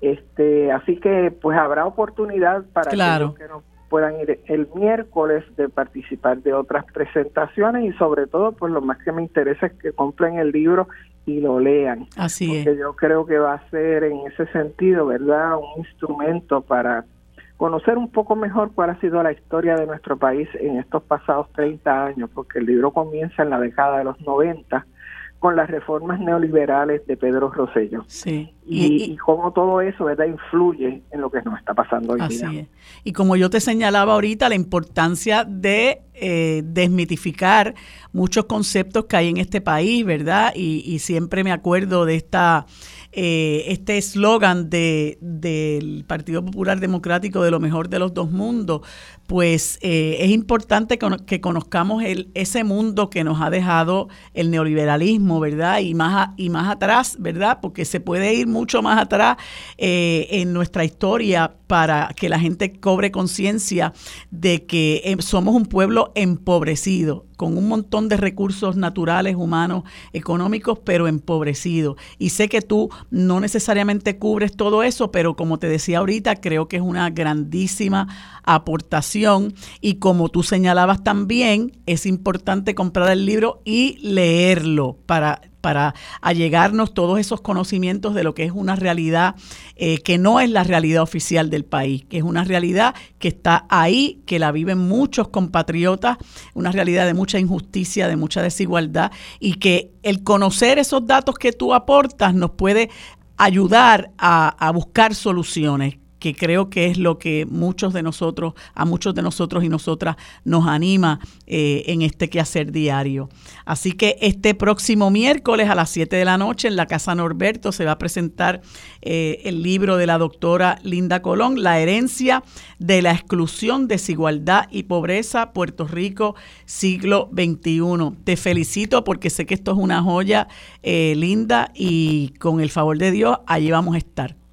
Este, así que pues habrá oportunidad para que no puedan ir el miércoles de participar de otras presentaciones y sobre todo pues lo más que me interesa es que compren el libro y lo lean. Así porque yo creo que va a ser en ese sentido, ¿verdad? Un instrumento para conocer un poco mejor cuál ha sido la historia de nuestro país en estos pasados 30 años, porque el libro comienza en la década de los 90 con las reformas neoliberales de Pedro Rosselló. Sí. Y, cómo todo eso ¿verdad? influye en lo que nos está pasando hoy día. Y como yo te señalaba ahorita, la importancia de eh, desmitificar muchos conceptos que hay en este país, ¿verdad? Y, y siempre me acuerdo de esta eh, este eslogan de, del Partido Popular Democrático de lo mejor de los dos mundos, pues eh, es importante que conozcamos el, ese mundo que nos ha dejado el neoliberalismo, ¿verdad? Y más, y más atrás, ¿verdad? Porque se puede ir mucho más atrás eh, en nuestra historia para que la gente cobre conciencia de que somos un pueblo empobrecido con un montón de recursos naturales, humanos, económicos, pero empobrecidos. Y sé que tú no necesariamente cubres todo eso, pero como te decía ahorita, creo que es una grandísima aportación y como tú señalabas también, es importante comprar el libro y leerlo para para allegarnos todos esos conocimientos de lo que es una realidad eh, que no es la realidad oficial del país, que es una realidad que está ahí, que la viven muchos compatriotas, una realidad de mucha injusticia, de mucha desigualdad y que el conocer esos datos que tú aportas nos puede ayudar a, a buscar soluciones que creo que es lo que muchos de nosotros, a muchos de nosotros y nosotras nos anima eh, en este quehacer diario. Así que este próximo miércoles a las 7 de la noche en la Casa Norberto se va a presentar eh, el libro de la doctora Linda Colón, La herencia de la exclusión, desigualdad y pobreza, Puerto Rico, siglo XXI. Te felicito porque sé que esto es una joya eh, linda y con el favor de Dios allí vamos a estar.